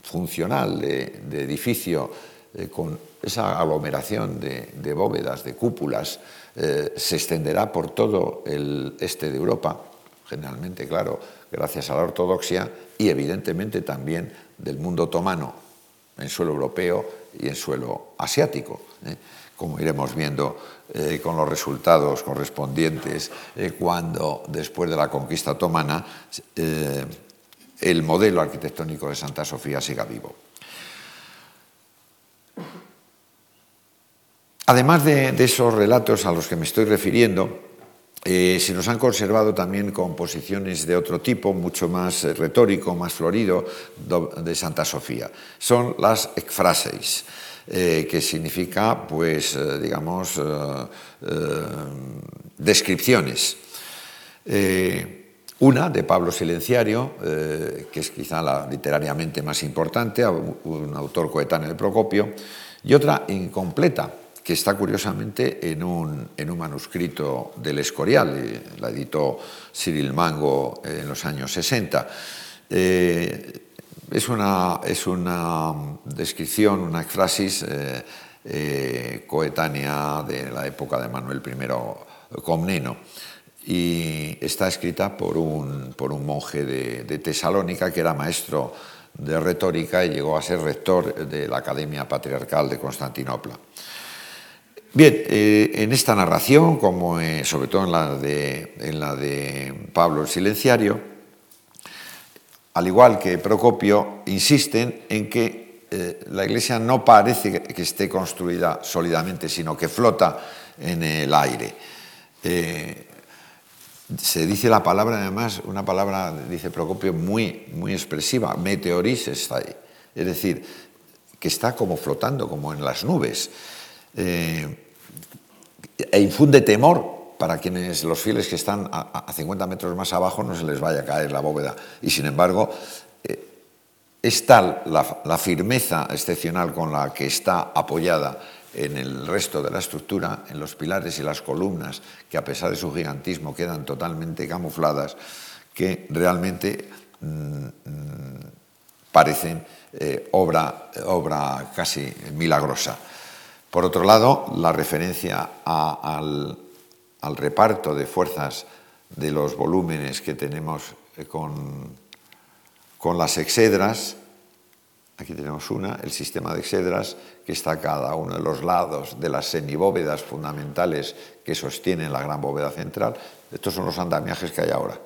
[SPEAKER 2] funcional de, edificio eh, con esa aglomeración de bóvedas, de cúpulas, eh, se extenderá por todo el este de Europa, generalmente, claro, gracias a la ortodoxia, y evidentemente también del mundo otomano en suelo europeo y en suelo asiático. ¿eh? como iremos viendo eh, con los resultados correspondientes cuando, después de la conquista otomana, el modelo arquitectónico de Santa Sofía siga vivo. Además de, esos relatos a los que me estoy refiriendo, se nos han conservado también composiciones de otro tipo, mucho más retórico, más florido, de Santa Sofía. Son las ekphrases. Eh, que significa, pues, eh, digamos, eh, descripciones. una de Pablo Silenciario, que es quizá la literariamente más importante, un autor coetáneo de Procopio, y otra incompleta, que está curiosamente en un, en un manuscrito del Escorial, la editó Cyril Mango en los años 60. Es una, es una descripción, una éfrasis eh, eh, coetánea de la época de Manuel I Comneno y está escrita por un, por un monje de, Tesalónica que era maestro de retórica y llegó a ser rector de la Academia Patriarcal de Constantinopla. Bien, eh, en esta narración, como sobre todo en la, de, Pablo el Silenciario, al igual que Procopio, insisten en que eh, la Iglesia no parece que esté construida sólidamente, sino que flota en el aire. Eh, se dice la palabra, además, una palabra, dice Procopio, muy, muy expresiva, meteoris está ahí. Es decir, que está como flotando, como en las nubes. Eh, e infunde temor para quienes los fieles que están a, 50 metros más abajo no se les vaya a caer la bóveda. Y sin embargo, eh, es tal la, firmeza excepcional con la que está apoyada en el resto de la estructura, en los pilares y las columnas, que a pesar de su gigantismo quedan totalmente camufladas, que realmente mm, mm, parecen eh, obra, obra casi milagrosa. Por otro lado, la referencia al, reparto de fuerzas de los volúmenes que tenemos eh, con, con las exedras. Aquí tenemos una, el sistema de exedras, que está a cada uno de los lados de las semibóvedas fundamentales que sostienen la gran bóveda central. Estos son los andamiajes que hay ahora.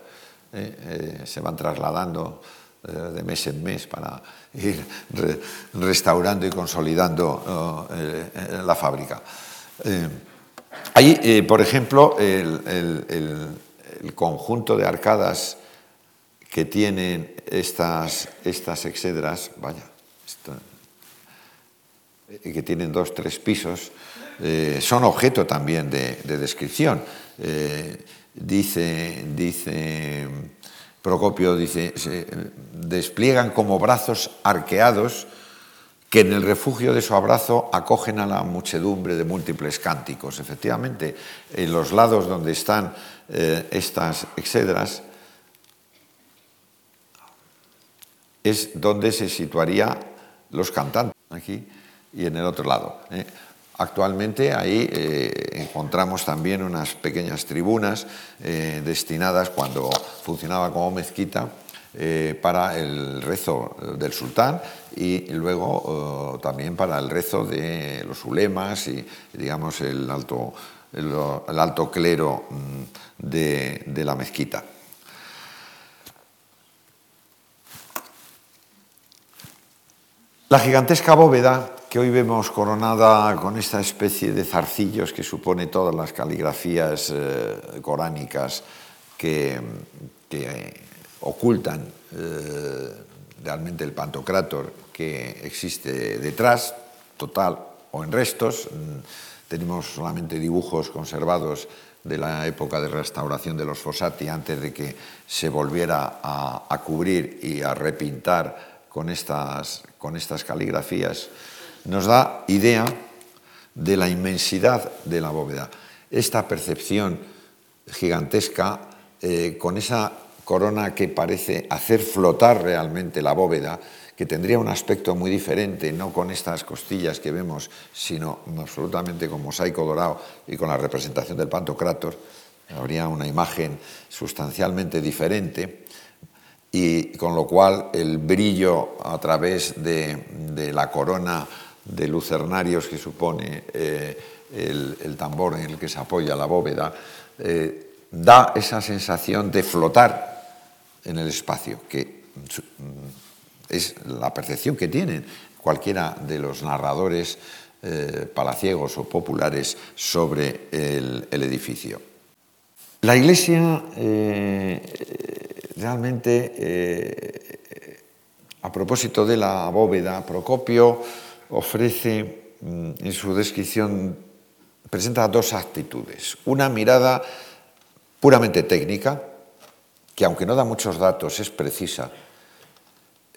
[SPEAKER 2] Eh, eh, se van trasladando de mes en mes para ir restaurando y consolidando la fábrica. Hay, eh, por ejemplo, el, conjunto de arcadas que tienen estas, estas exedras, vaya, eh, que tienen dos, tres pisos, eh, son objeto también de, descripción. dice, dice Procopio, dice, se despliegan como brazos arqueados que en el refugio de su abrazo acogen a la muchedumbre de múltiples cánticos. Efectivamente, en los lados donde están eh, estas exedras es donde se situarían los cantantes, aquí y en el otro lado. ¿eh? Actualmente ahí eh, encontramos también unas pequeñas tribunas destinadas cuando funcionaba como mezquita eh, para el rezo del sultán y luego eh, también para el rezo de los ulemas y, digamos, el alto, el, alto clero mm, de, de la mezquita. La gigantesca bóveda que hoy vemos coronada con esta especie de zarcillos que supone todas las caligrafías eh, coránicas que, que ocultan eh, realmente el pantocrátor que existe detrás, total o en restos. Mm, tenemos solamente dibujos conservados de la época de restauración de los Fossati antes de que se volviera a, cubrir y a repintar con estas, con estas caligrafías, nos da idea de la inmensidad de la bóveda. Esta percepción gigantesca, eh, con esa corona que parece hacer flotar realmente la bóveda, que tendría un aspecto muy diferente, no con estas costillas que vemos, sino absolutamente con mosaico dorado y con la representación del Pantocrator, habría una imagen sustancialmente diferente y con lo cual el brillo a través de, la corona de lucernarios que supone eh, el, tambor en el que se apoya la bóveda, eh, da esa sensación de flotar en el espacio, que mm, es la percepción que tienen cualquiera de los narradores eh, palaciegos o populares sobre el, edificio. La iglesia realmente, a propósito de la bóveda, Procopio ofrece mm, en su descripción presenta dos actitudes. Una mirada puramente técnica, que aunque no da muchos datos, es precisa.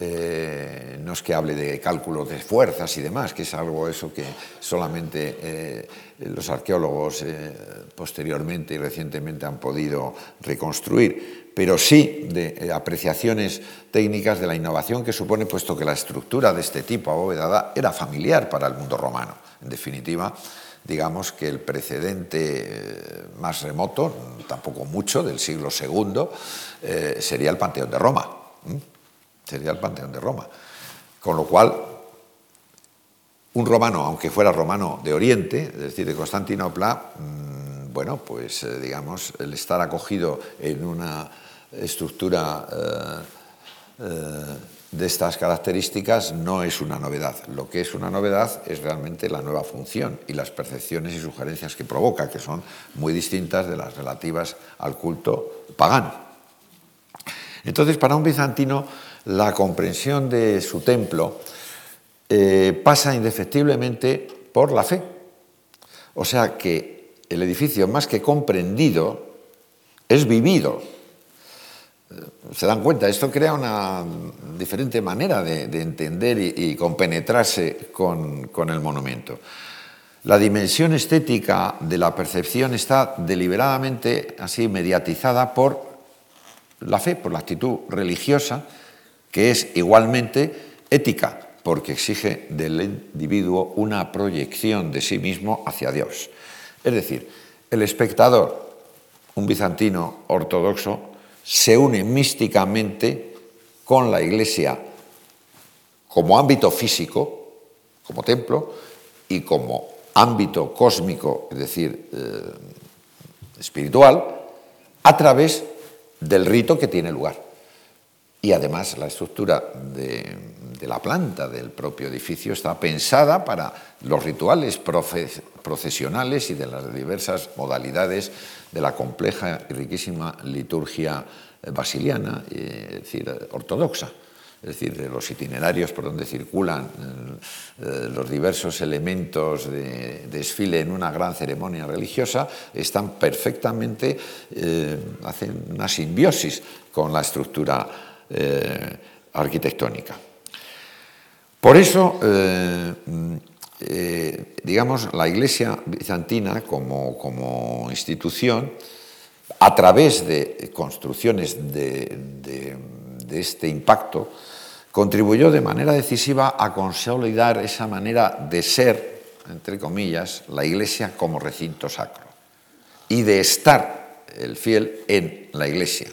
[SPEAKER 2] Eh, no es que hable de cálculo de fuerzas y demás, que es algo eso que solamente eh, los arqueólogos eh, posteriormente y recientemente han podido reconstruir, pero sí de apreciaciones técnicas de la innovación que supone, puesto que la estructura de este tipo abovedada era familiar para el mundo romano. En definitiva, digamos que el precedente eh, más remoto, tampoco mucho, del siglo II, eh, sería el Panteón de Roma. Sería el Panteón de Roma. Con lo cual, un romano, aunque fuera romano de Oriente, es decir, de Constantinopla, mm, bueno, pues eh, digamos, el estar acogido en una estructura de estas características no es una novedad. Lo que es una novedad es realmente la nueva función y las percepciones y sugerencias que provoca, que son muy distintas de las relativas al culto pagano. Entonces, para un bizantino, la comprensión de su templo eh, pasa indefectiblemente por la fe. O sea que el edificio, más que comprendido, es vivido se dan cuenta, esto crea una diferente manera de, entender y, compenetrarse con, con, el monumento. La dimensión estética de la percepción está deliberadamente así mediatizada por la fe, por la actitud religiosa, que es igualmente ética, porque exige del individuo una proyección de sí mismo hacia Dios. Es decir, el espectador, un bizantino ortodoxo, se une místicamente con la Iglesia como ámbito físico, como templo, y como ámbito cósmico, es decir, eh, espiritual, a través del rito que tiene lugar. Y además la estructura de, de, la planta del propio edificio está pensada para los rituales procesionales y de las diversas modalidades de la compleja y riquísima liturgia eh, basiliana, es decir, ortodoxa, es decir, de los itinerarios por donde circulan eh, eh, los diversos elementos de, desfile en una gran ceremonia religiosa, están perfectamente, hacen una simbiosis con la estructura arquitectónica. Por eso, eh, digamos, la Iglesia bizantina como, institución, a través de construcciones de, este impacto, contribuyó de manera decisiva a consolidar esa manera de ser, entre comillas, la Iglesia como recinto sacro y de estar el fiel en la Iglesia,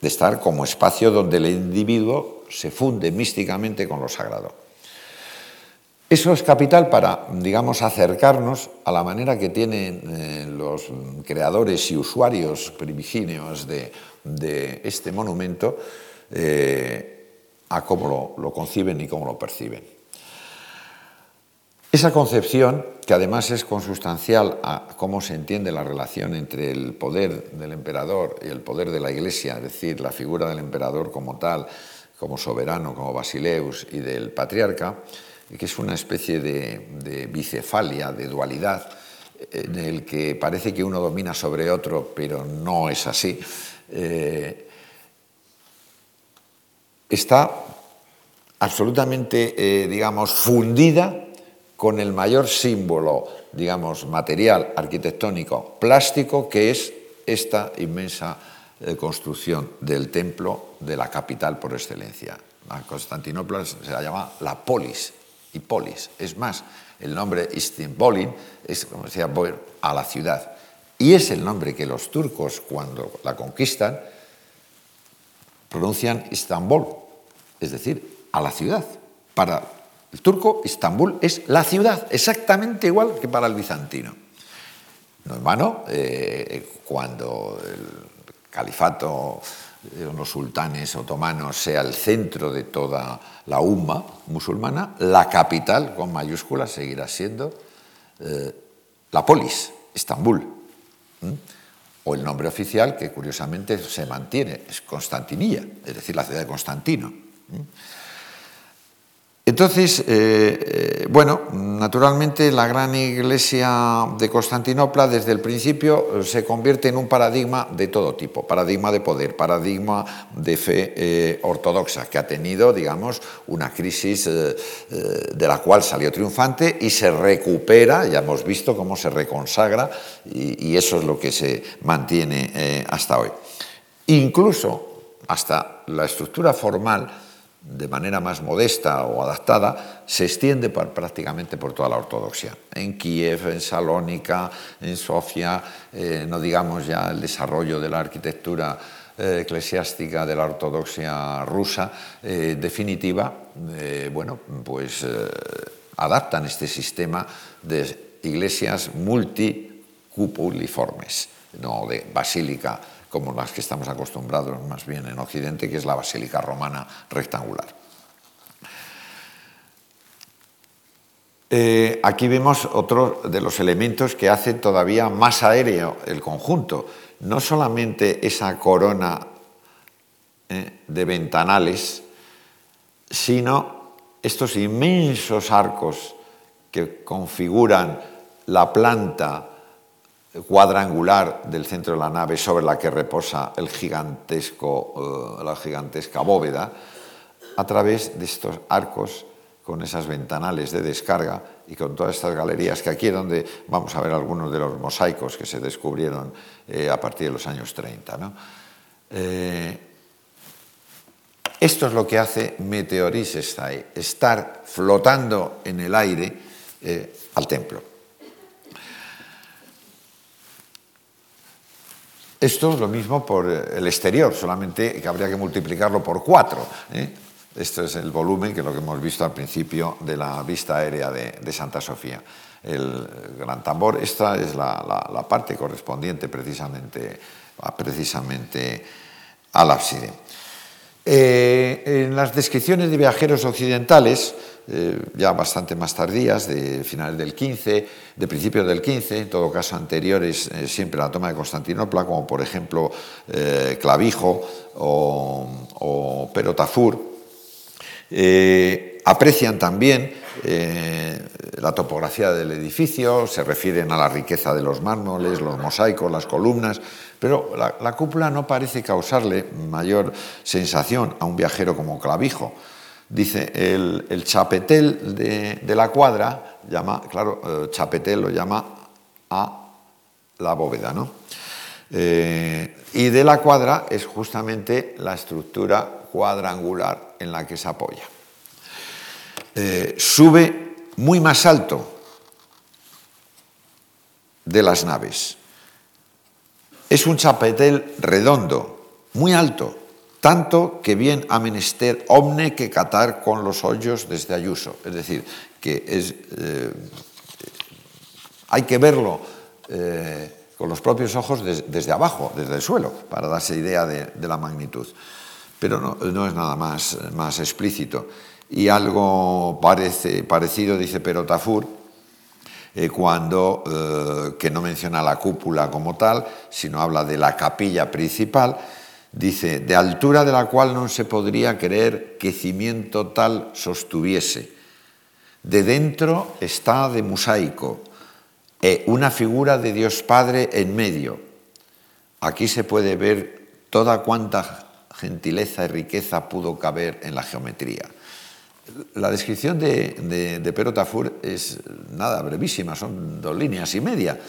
[SPEAKER 2] de estar como espacio donde el individuo se funde místicamente con lo sagrado. Eso es capital para, digamos, acercarnos a la manera que tienen eh, los creadores y usuarios primigenios de, este monumento eh, a cómo lo, conciben y cómo lo perciben. Esa concepción, que además es consustancial a cómo se entiende la relación entre el poder del emperador y el poder de la Iglesia, es decir, la figura del emperador como tal, como soberano, como basileus, y del patriarca, que es una especie de, bicefalia, de dualidad, en el que parece que uno domina sobre otro, pero no es así, eh, está absolutamente, eh, digamos, fundida con el mayor símbolo, digamos, material, arquitectónico, plástico, que es esta inmensa eh, construcción del templo de la capital por excelencia. Constantinopla se la llama la polis, y polis. Es más, el nombre Istanbulin es, como decía Boyer, a la ciudad. Y es el nombre que los turcos, cuando la conquistan, pronuncian Istanbul, es decir, a la ciudad, para el turco, Estambul es la ciudad, exactamente igual que para el bizantino. No en vano, eh, cuando el califato, los sultanes otomanos sea el centro de toda la umma musulmana, la capital, con mayúsculas, seguirá siendo eh, la polis, Estambul. O el nombre oficial, que curiosamente se mantiene, es Constantinilla, es decir, la ciudad de Constantino. Entonces, eh, eh, bueno, naturalmente la gran iglesia de Constantinopla desde el principio eh, se convierte en un paradigma de todo tipo, paradigma de poder, paradigma de fe ortodoxa, que ha tenido, digamos, una crisis de la cual salió triunfante y se recupera, ya hemos visto cómo se reconsagra y, y eso es lo que se mantiene hasta hoy. Incluso hasta la estructura formal, de manera más modesta o adaptada, se extiende prácticamente por toda la ortodoxia. En Kiev, en Salónica, en Sofía, eh, no digamos ya el desarrollo de la arquitectura eh, eclesiástica de la ortodoxia rusa, eh, definitiva, bueno, pues adaptan este sistema de iglesias multicupuliformes, no de basílica como las que estamos acostumbrados más bien en Occidente, que es la basílica romana rectangular. Eh, aquí vemos otro de los elementos que hace todavía más aéreo el conjunto. No solamente esa corona eh, de ventanales, sino estos inmensos arcos que configuran la planta cuadrangular del centro de la nave sobre la que reposa el gigantesco, eh, la gigantesca bóveda, a través de estos arcos con esas ventanales de descarga y con todas estas galerías, que aquí es donde vamos a ver algunos de los mosaicos que se descubrieron eh, a partir de los años 30. Eh, esto es lo que hace Meteoris estar flotando en el aire al templo. Esto es lo mismo por el exterior, solamente que habría que multiplicarlo por cuatro. ¿eh? Esto es el volumen, que es lo que hemos visto al principio de la vista aérea de, Santa Sofía. El gran tambor, esta es la, parte correspondiente precisamente, precisamente al ábside. Eh, en las descripciones de viajeros occidentales, eh, ya bastante más tardías, de finales del 15, de principios del 15, en todo caso anteriores eh, siempre a la toma de Constantinopla, como por ejemplo eh, Clavijo o, o Perotafur, aprecian también la topografía del edificio, se refieren a la riqueza de los mármoles, los mosaicos, las columnas, pero la, la cúpula no parece causarle mayor sensación a un viajero como Clavijo. Dice, el, chapetel de, la cuadra, llama, claro, eh, chapetel lo llama a la bóveda, ¿no? Eh, y de la cuadra es justamente la estructura cuadrangular en la que se apoya. Eh, sube muy más alto de las naves. Es un chapetel redondo, muy alto, tanto que bien ha menester omne que catar con los hoyos desde Ayuso. Es decir, que es, eh, hay que verlo eh, con los propios ojos desde abajo, desde el suelo, para darse idea de, la magnitud. Pero no, es nada más, más explícito. Y algo parece, parecido dice Perotafur, eh, cuando, que no menciona la cúpula como tal, sino habla de la capilla principal, dice, de altura de la cual no se podría creer que cimiento tal sostuviese. De dentro está de mosaico, e una figura de Dios Padre en medio. Aquí se puede ver toda cuanta gentileza y riqueza pudo caber en la geometría. La descripción de, de, de Perotafur es nada brevísima, son dos líneas y media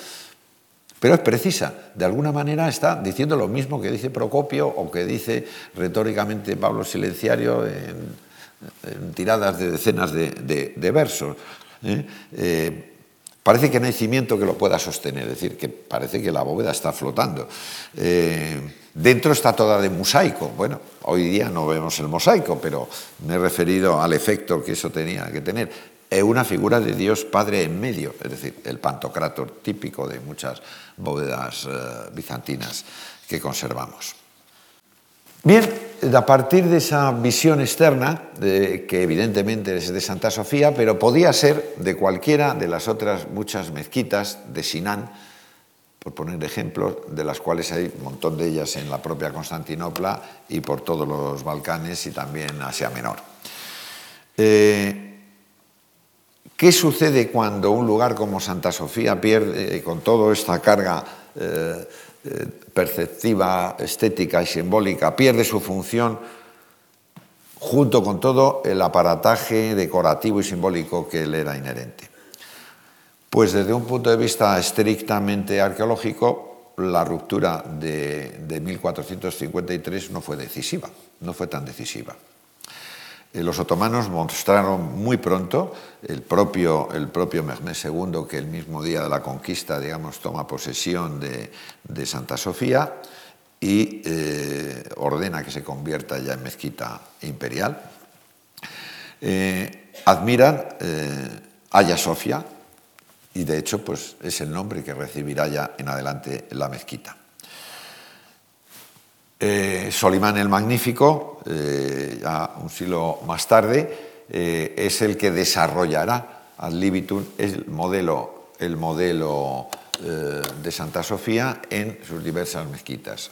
[SPEAKER 2] pero es precisa. De alguna manera está diciendo lo mismo que dice Procopio o que dice retóricamente Pablo Silenciario en, tiradas de decenas de, versos. ¿eh? Eh, Parece que no hay cimiento que lo pueda sostener, es decir, que parece que la bóveda está flotando. Eh, dentro está toda de mosaico. Bueno, hoy día no vemos el mosaico, pero me he referido al efecto que eso tenía que tener. Es una figura de Dios Padre en medio, es decir, el pantocrátor típico de muchas bóvedas eh, bizantinas que conservamos. Bien, a partir de esa visión externa, que evidentemente es de Santa Sofía, pero podía ser de cualquiera de las otras muchas mezquitas de Sinán, por poner ejemplos, de las cuales hay un montón de ellas en la propia Constantinopla y por todos los Balcanes y también Asia Menor. Eh, ¿Qué sucede cuando un lugar como Santa Sofía pierde, eh, con toda esta carga eh, eh, perceptiva, estética y simbólica, pierde su función junto con todo el aparataje decorativo y simbólico que le era inherente. Pues desde un punto de vista estrictamente arqueológico, la ruptura de, de 1453 no fue decisiva, no fue tan decisiva. Eh, los otomanos mostraron muy pronto, el propio, el propio Mehmed II, que el mismo día de la conquista, digamos, toma posesión de, Santa Sofía y eh, ordena que se convierta ya en mezquita imperial. Eh, admiran Haya Sofia y de hecho pues, es el nombre que recibirá ya en adelante la mezquita. Eh, Solimán el Magnífico, eh, ya un siglo más tarde, eh, es el que desarrollará ad libitum el modelo, el modelo de Santa Sofía en sus diversas mezquitas.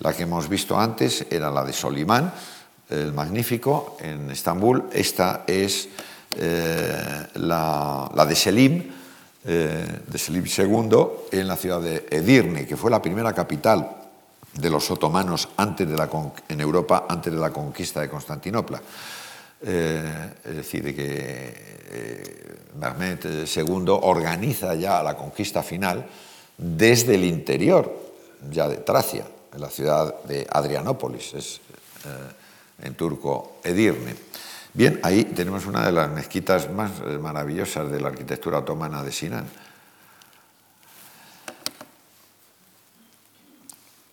[SPEAKER 2] La que hemos visto antes era la de Solimán, el Magnífico, en Estambul. Esta es la, la, de Selim, de Selim II, en la ciudad de Edirne, que fue la primera capital de los otomanos antes de la, en Europa antes de la conquista de Constantinopla. Eh, es decir, que eh, Mehmed II organiza ya la conquista final desde el interior, ya de Tracia, en la ciudad de Adrianópolis, es eh, en turco Edirne. Bien, ahí tenemos una de las mezquitas más maravillosas de la arquitectura otomana de Sinan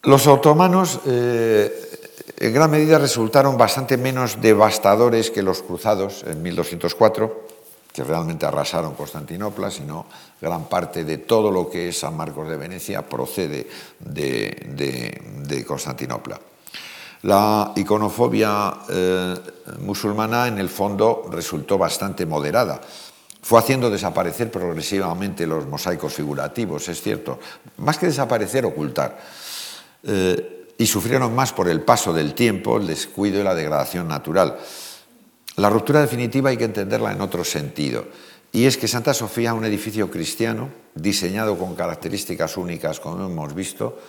[SPEAKER 2] Los otomanos eh, en gran medida resultaron bastante menos devastadores que los cruzados en 1204, que realmente arrasaron Constantinopla, sino gran parte de todo lo que es San Marcos de Venecia procede de, Constantinopla. La iconofobia eh, musulmana en el fondo resultó bastante moderada. Fue haciendo desaparecer progresivamente los mosaicos figurativos, es cierto, más que desaparecer, ocultar. Eh, y sufrieron más por el paso del tiempo, el descuido y la degradación natural. La ruptura definitiva hay que entenderla en otro sentido, y es que Santa Sofía, un edificio cristiano, diseñado con características únicas, como hemos visto,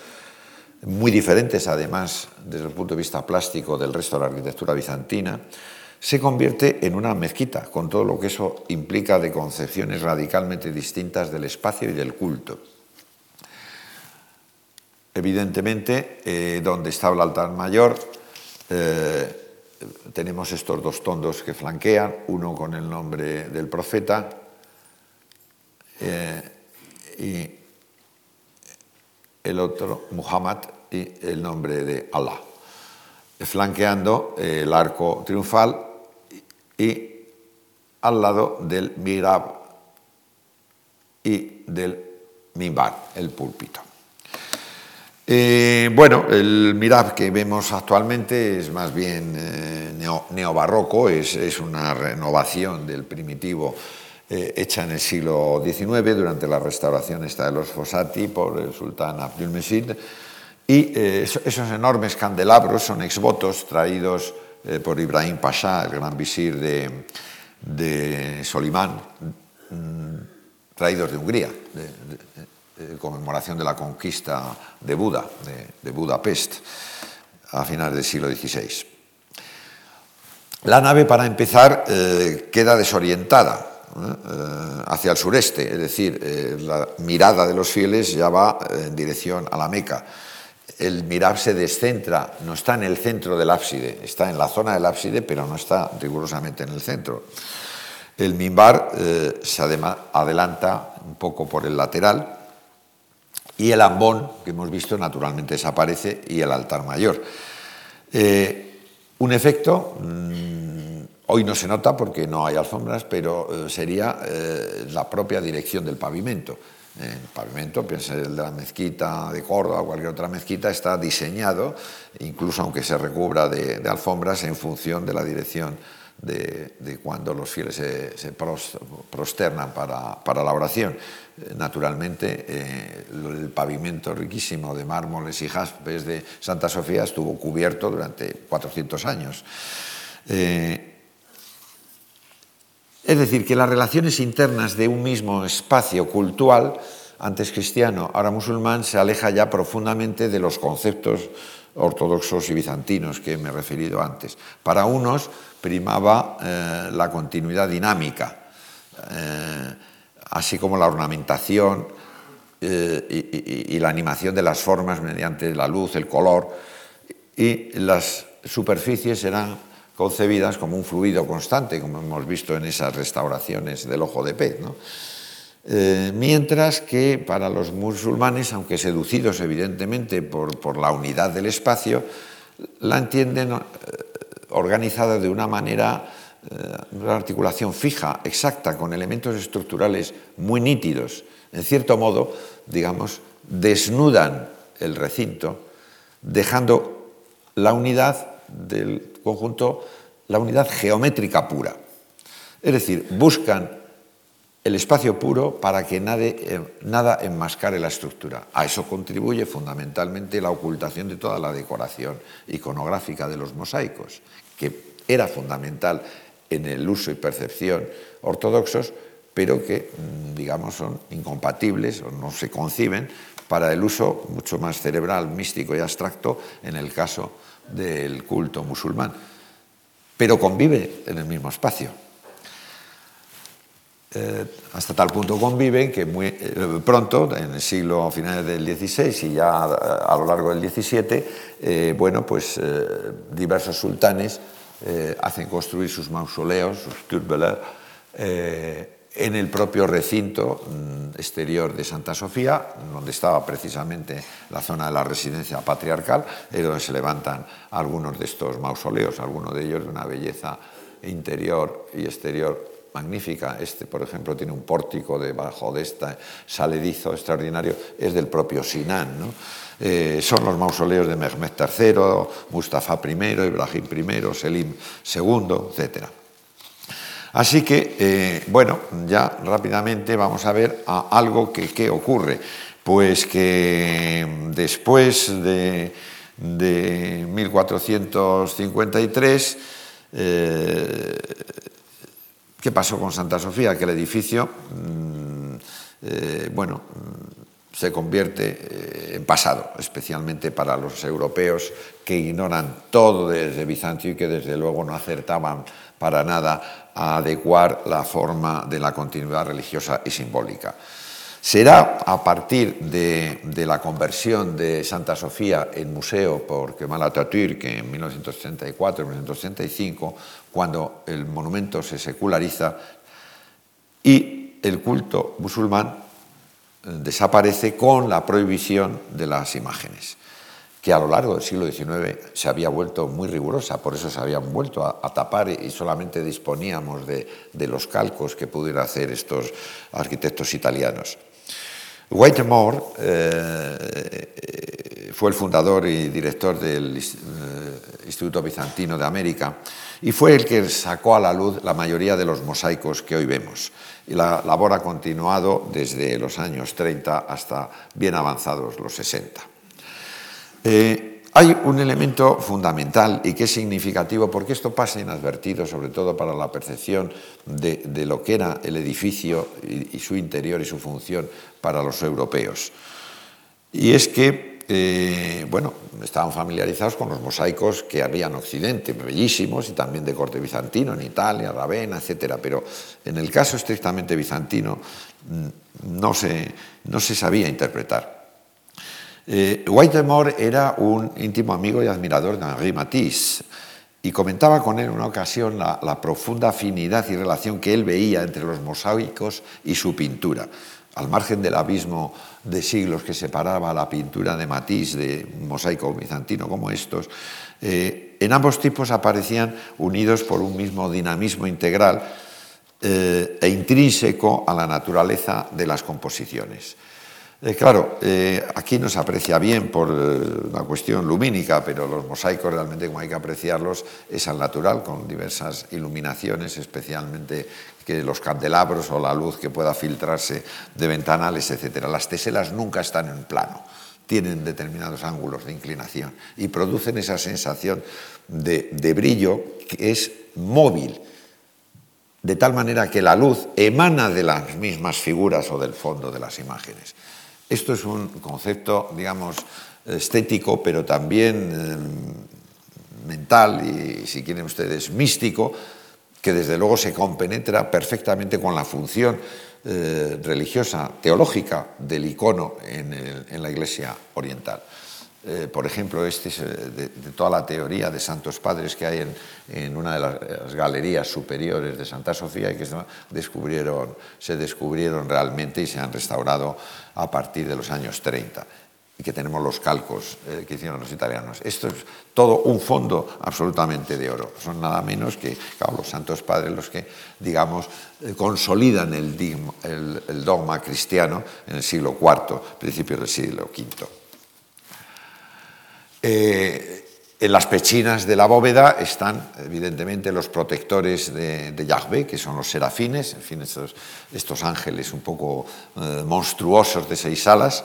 [SPEAKER 2] muy diferentes además desde el punto de vista plástico del resto de la arquitectura bizantina, se convierte en una mezquita, con todo lo que eso implica de concepciones radicalmente distintas del espacio y del culto. Evidentemente, eh, donde estaba el altar mayor, eh, tenemos estos dos tondos que flanquean, uno con el nombre del profeta eh, y el otro, Muhammad, y el nombre de Allah, flanqueando el arco triunfal y al lado del mirab y del mimbar, el púlpito. Eh, bueno, el mirab que vemos actualmente es más bien eh, neobarroco, es, una renovación del primitivo eh, hecha en el siglo XIX durante la restauración esta de los Fossati por el sultán Abdülmecid. Y esos enormes candelabros son exvotos traídos por Ibrahim Pasha, el gran visir de, de Solimán, mm, traídos de Hungría, eh, conmemoración de la conquista de Buda, de, Budapest, a finales del siglo XVI. La nave, para empezar, eh, queda desorientada eh, hacia el sureste, es decir, la mirada de los fieles ya va en dirección a la Meca. El mirar se descentra, no está en el centro del ábside, está en la zona del ábside, pero no está rigurosamente en el centro. El mimbar eh, se adelanta un poco por el lateral y el ambón, que hemos visto, naturalmente desaparece y el altar mayor. Eh, un efecto, mm, hoy no se nota porque no hay alfombras, pero sería la propia dirección del pavimento el pavimento, piense el de la mezquita de Córdoba o cualquier otra mezquita, está diseñado, incluso aunque se recubra de, alfombras, en función de la dirección de, cuando los fieles se, prosternan para, la oración. Naturalmente, eh, el pavimento riquísimo de mármoles y jaspes de Santa Sofía estuvo cubierto durante 400 años. Eh, es decir, que las relaciones internas de un mismo espacio cultural, antes cristiano, ahora musulmán, se aleja ya profundamente de los conceptos ortodoxos y bizantinos que me he referido antes. Para unos primaba eh, la continuidad dinámica, eh, así como la ornamentación eh, y la animación de las formas mediante la luz, el color, y las superficies eran concebidas como un fluido constante, como hemos visto en esas restauraciones del ojo de pez. Mientras que para los musulmanes, aunque seducidos evidentemente por, la unidad del espacio, la entienden organizada de una manera, eh, una articulación fija, exacta, con elementos estructurales muy nítidos. En cierto modo, digamos, desnudan el recinto, dejando la unidad del conjunto la unidad geométrica pura. Es decir, buscan el espacio puro para que eh, nada enmascare la estructura. A eso contribuye fundamentalmente la ocultación de toda la decoración iconográfica de los mosaicos, que era fundamental en el uso y percepción ortodoxos, pero que, mm, digamos, son incompatibles o no se conciben para el uso mucho más cerebral, místico y abstracto en el caso del culto musulmán, pero convive en el mismo espacio. Eh, hasta tal punto conviven que muy eh, pronto, en el siglo finales del XVI y ya a, lo largo del XVII, eh, bueno, pues diversos sultanes hacen construir sus mausoleos, sus turbeles, en el propio recinto mm, exterior de Santa Sofía, donde estaba precisamente la zona de la residencia patriarcal, es donde se levantan algunos de estos mausoleos, algunos de ellos de una belleza interior y exterior magnífica. Este, por ejemplo, tiene un pórtico debajo de este saledizo extraordinario, es del propio Sinan. Eh, son los mausoleos de Mehmed III, Mustafa I, Ibrahim I, Selim II, etcétera. Así que, eh, bueno, ya rápidamente vamos a ver algo que, ocurre. Pues que después de, 1453, eh, ¿qué pasó con Santa Sofía? Que el edificio, mm, eh, bueno, se convierte en pasado, especialmente para los europeos que ignoran todo desde Bizancio y que desde luego no acertaban para nada a adecuar la forma de la continuidad religiosa y simbólica. Será a partir de, la conversión de Santa Sofía en museo por Kemal Atatürk en 1934-1935 cuando el monumento se seculariza y el culto musulmán eh, desaparece con la prohibición de las imágenes que a lo largo del siglo XIX se había vuelto muy rigurosa, por eso se habían vuelto a, tapar y solamente disponíamos de, los calcos que pudieran hacer estos arquitectos italianos. Whittemore eh, fue el fundador y director del eh, Instituto Bizantino de América y fue el que sacó a la luz la mayoría de los mosaicos que hoy vemos. Y la labor ha continuado desde los años 30 hasta bien avanzados los 60. Eh, hay un elemento fundamental y que es significativo porque esto pasa inadvertido, sobre todo para la percepción de, lo que era el edificio y, su interior y su función para los europeos. Y es que, eh, bueno, estaban familiarizados con los mosaicos que había en Occidente, bellísimos y también de corte bizantino, en Italia, Ravenna, etc. Pero en el caso estrictamente bizantino mm, no no se sabía interpretar. Eh, Whitemore era un íntimo amigo y admirador de Henri Matisse y comentaba con él en una ocasión la, profunda afinidad y relación que él veía entre los mosaicos y su pintura. Al margen del abismo de siglos que separaba la pintura de Matisse de un mosaico bizantino como estos, eh, en ambos tipos aparecían unidos por un mismo dinamismo integral eh, e intrínseco a la naturaleza de las composiciones. Eh, claro, eh, aquí no se aprecia bien por eh, una cuestión lumínica, pero los mosaicos realmente como hay que apreciarlos es al natural, con diversas iluminaciones, especialmente que los candelabros o la luz que pueda filtrarse de ventanales, etc. Las teselas nunca están en plano, tienen determinados ángulos de inclinación y producen esa sensación de, de brillo que es móvil, de tal manera que la luz emana de las mismas figuras o del fondo de las imágenes. Esto es un concepto, digamos, estético, pero también eh, mental y, si quieren ustedes, místico, que desde luego se compenetra perfectamente con la función eh, religiosa, teológica del icono en la Iglesia oriental. Eh, por ejemplo, este es eh, de, toda la teoría de santos padres que hay en, una de las galerías superiores de Santa Sofía y que se descubrieron, se descubrieron realmente y se han restaurado a partir de los años 30 y que tenemos los calcos eh, que hicieron los italianos. Esto es todo un fondo absolutamente de oro. Son nada menos que los santos padres los que, digamos, consolidan el, el, dogma cristiano en el siglo IV, principios del siglo V. Eh, en las pechinas de la bóveda están, evidentemente, los protectores de, Yahvé, que son los serafines, en fin, estos, ángeles un poco eh, monstruosos de seis alas,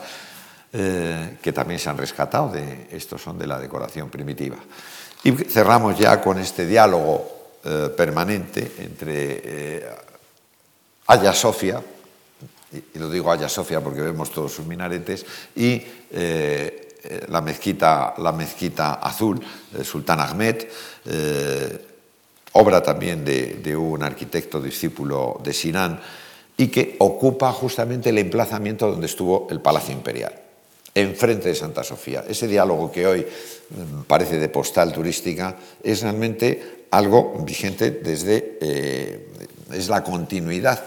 [SPEAKER 2] eh, que también se han rescatado, de, estos son de la decoración primitiva. Y cerramos ya con este diálogo permanente entre Aya Sofia, y, lo digo Aya Sofia porque vemos todos sus minaretes, y eh, la, mezquita, la mezquita azul, el Sultán Ahmed, eh, obra también de, un arquitecto discípulo de Sinan, y que ocupa justamente el emplazamiento donde estuvo el Palacio Imperial, enfrente de Santa Sofía. Ese diálogo que hoy mm, parece de postal turística es realmente algo vigente desde, eh, es la continuidad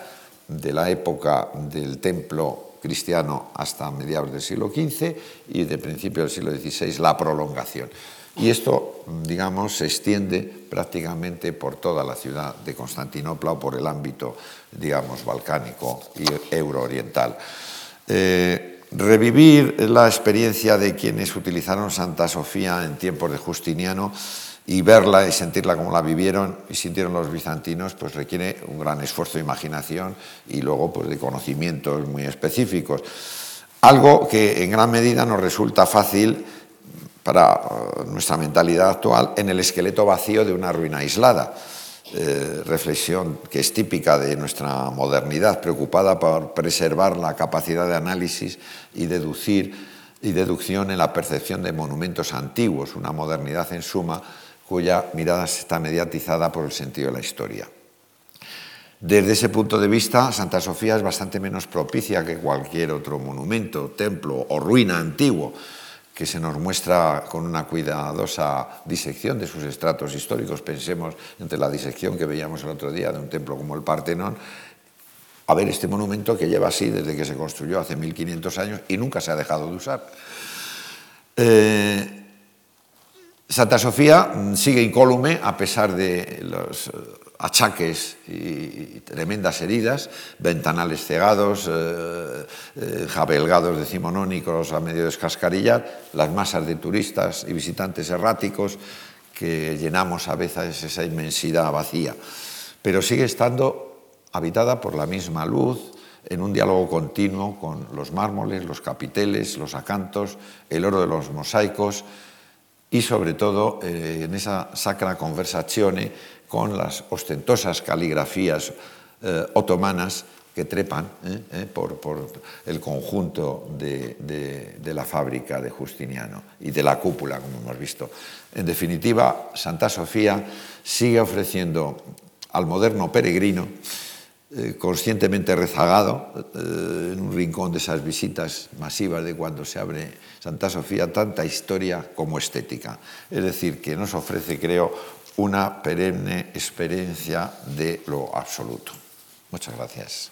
[SPEAKER 2] de la época del templo cristiano hasta mediados del siglo XV y de principio del siglo XVI la prolongación. Y esto, digamos, se extiende prácticamente por toda la ciudad de Constantinopla o por el ámbito, digamos, balcánico y eurooriental. Eh, revivir la experiencia de quienes utilizaron Santa Sofía en tiempos de Justiniano y verla y sentirla como la vivieron y sintieron los bizantinos, pues requiere un gran esfuerzo de imaginación y luego pues, de conocimientos muy específicos. Algo que en gran medida nos resulta fácil para uh, nuestra mentalidad actual en el esqueleto vacío de una ruina aislada. Eh, reflexión que es típica de nuestra modernidad, preocupada por preservar la capacidad de análisis y deducir y deducción en la percepción de monumentos antiguos, una modernidad en suma cuya mirada está mediatizada por el sentido de la historia. Desde ese punto de vista, Santa Sofía es bastante menos propicia que cualquier otro monumento, templo o ruina antiguo que se nos muestra con una cuidadosa disección de sus estratos históricos. Pensemos entre la disección que veíamos el otro día de un templo como el Partenón, a ver este monumento que lleva así desde que se construyó hace 1500 años y nunca se ha dejado de usar. Eh, Santa Sofía mm, sigue incólume a pesar de los eh, achaques y tremendas heridas, ventanales cegados, eh, eh, jabelgados decimonónicos a medio de descascarillar, las masas de turistas y visitantes erráticos que llenamos a veces esa inmensidad vacía. Pero sigue estando habitada por la misma luz, en un diálogo continuo con los mármoles, los capiteles, los acantos, el oro de los mosaicos, y sobre todo eh, en esa sacra conversazione con las ostentosas caligrafías eh, otomanas que trepan eh, por, el conjunto de, de, la fábrica de Justiniano y de la cúpula, como hemos visto. En definitiva, Santa Sofía sigue ofreciendo al moderno peregrino eh, conscientemente rezagado eh, en un rincón de esas visitas masivas de cuando se abre Santa Sofía, tanta historia como estética. Es decir, que nos ofrece, creo, una perenne experiencia de lo absoluto. Muchas gracias.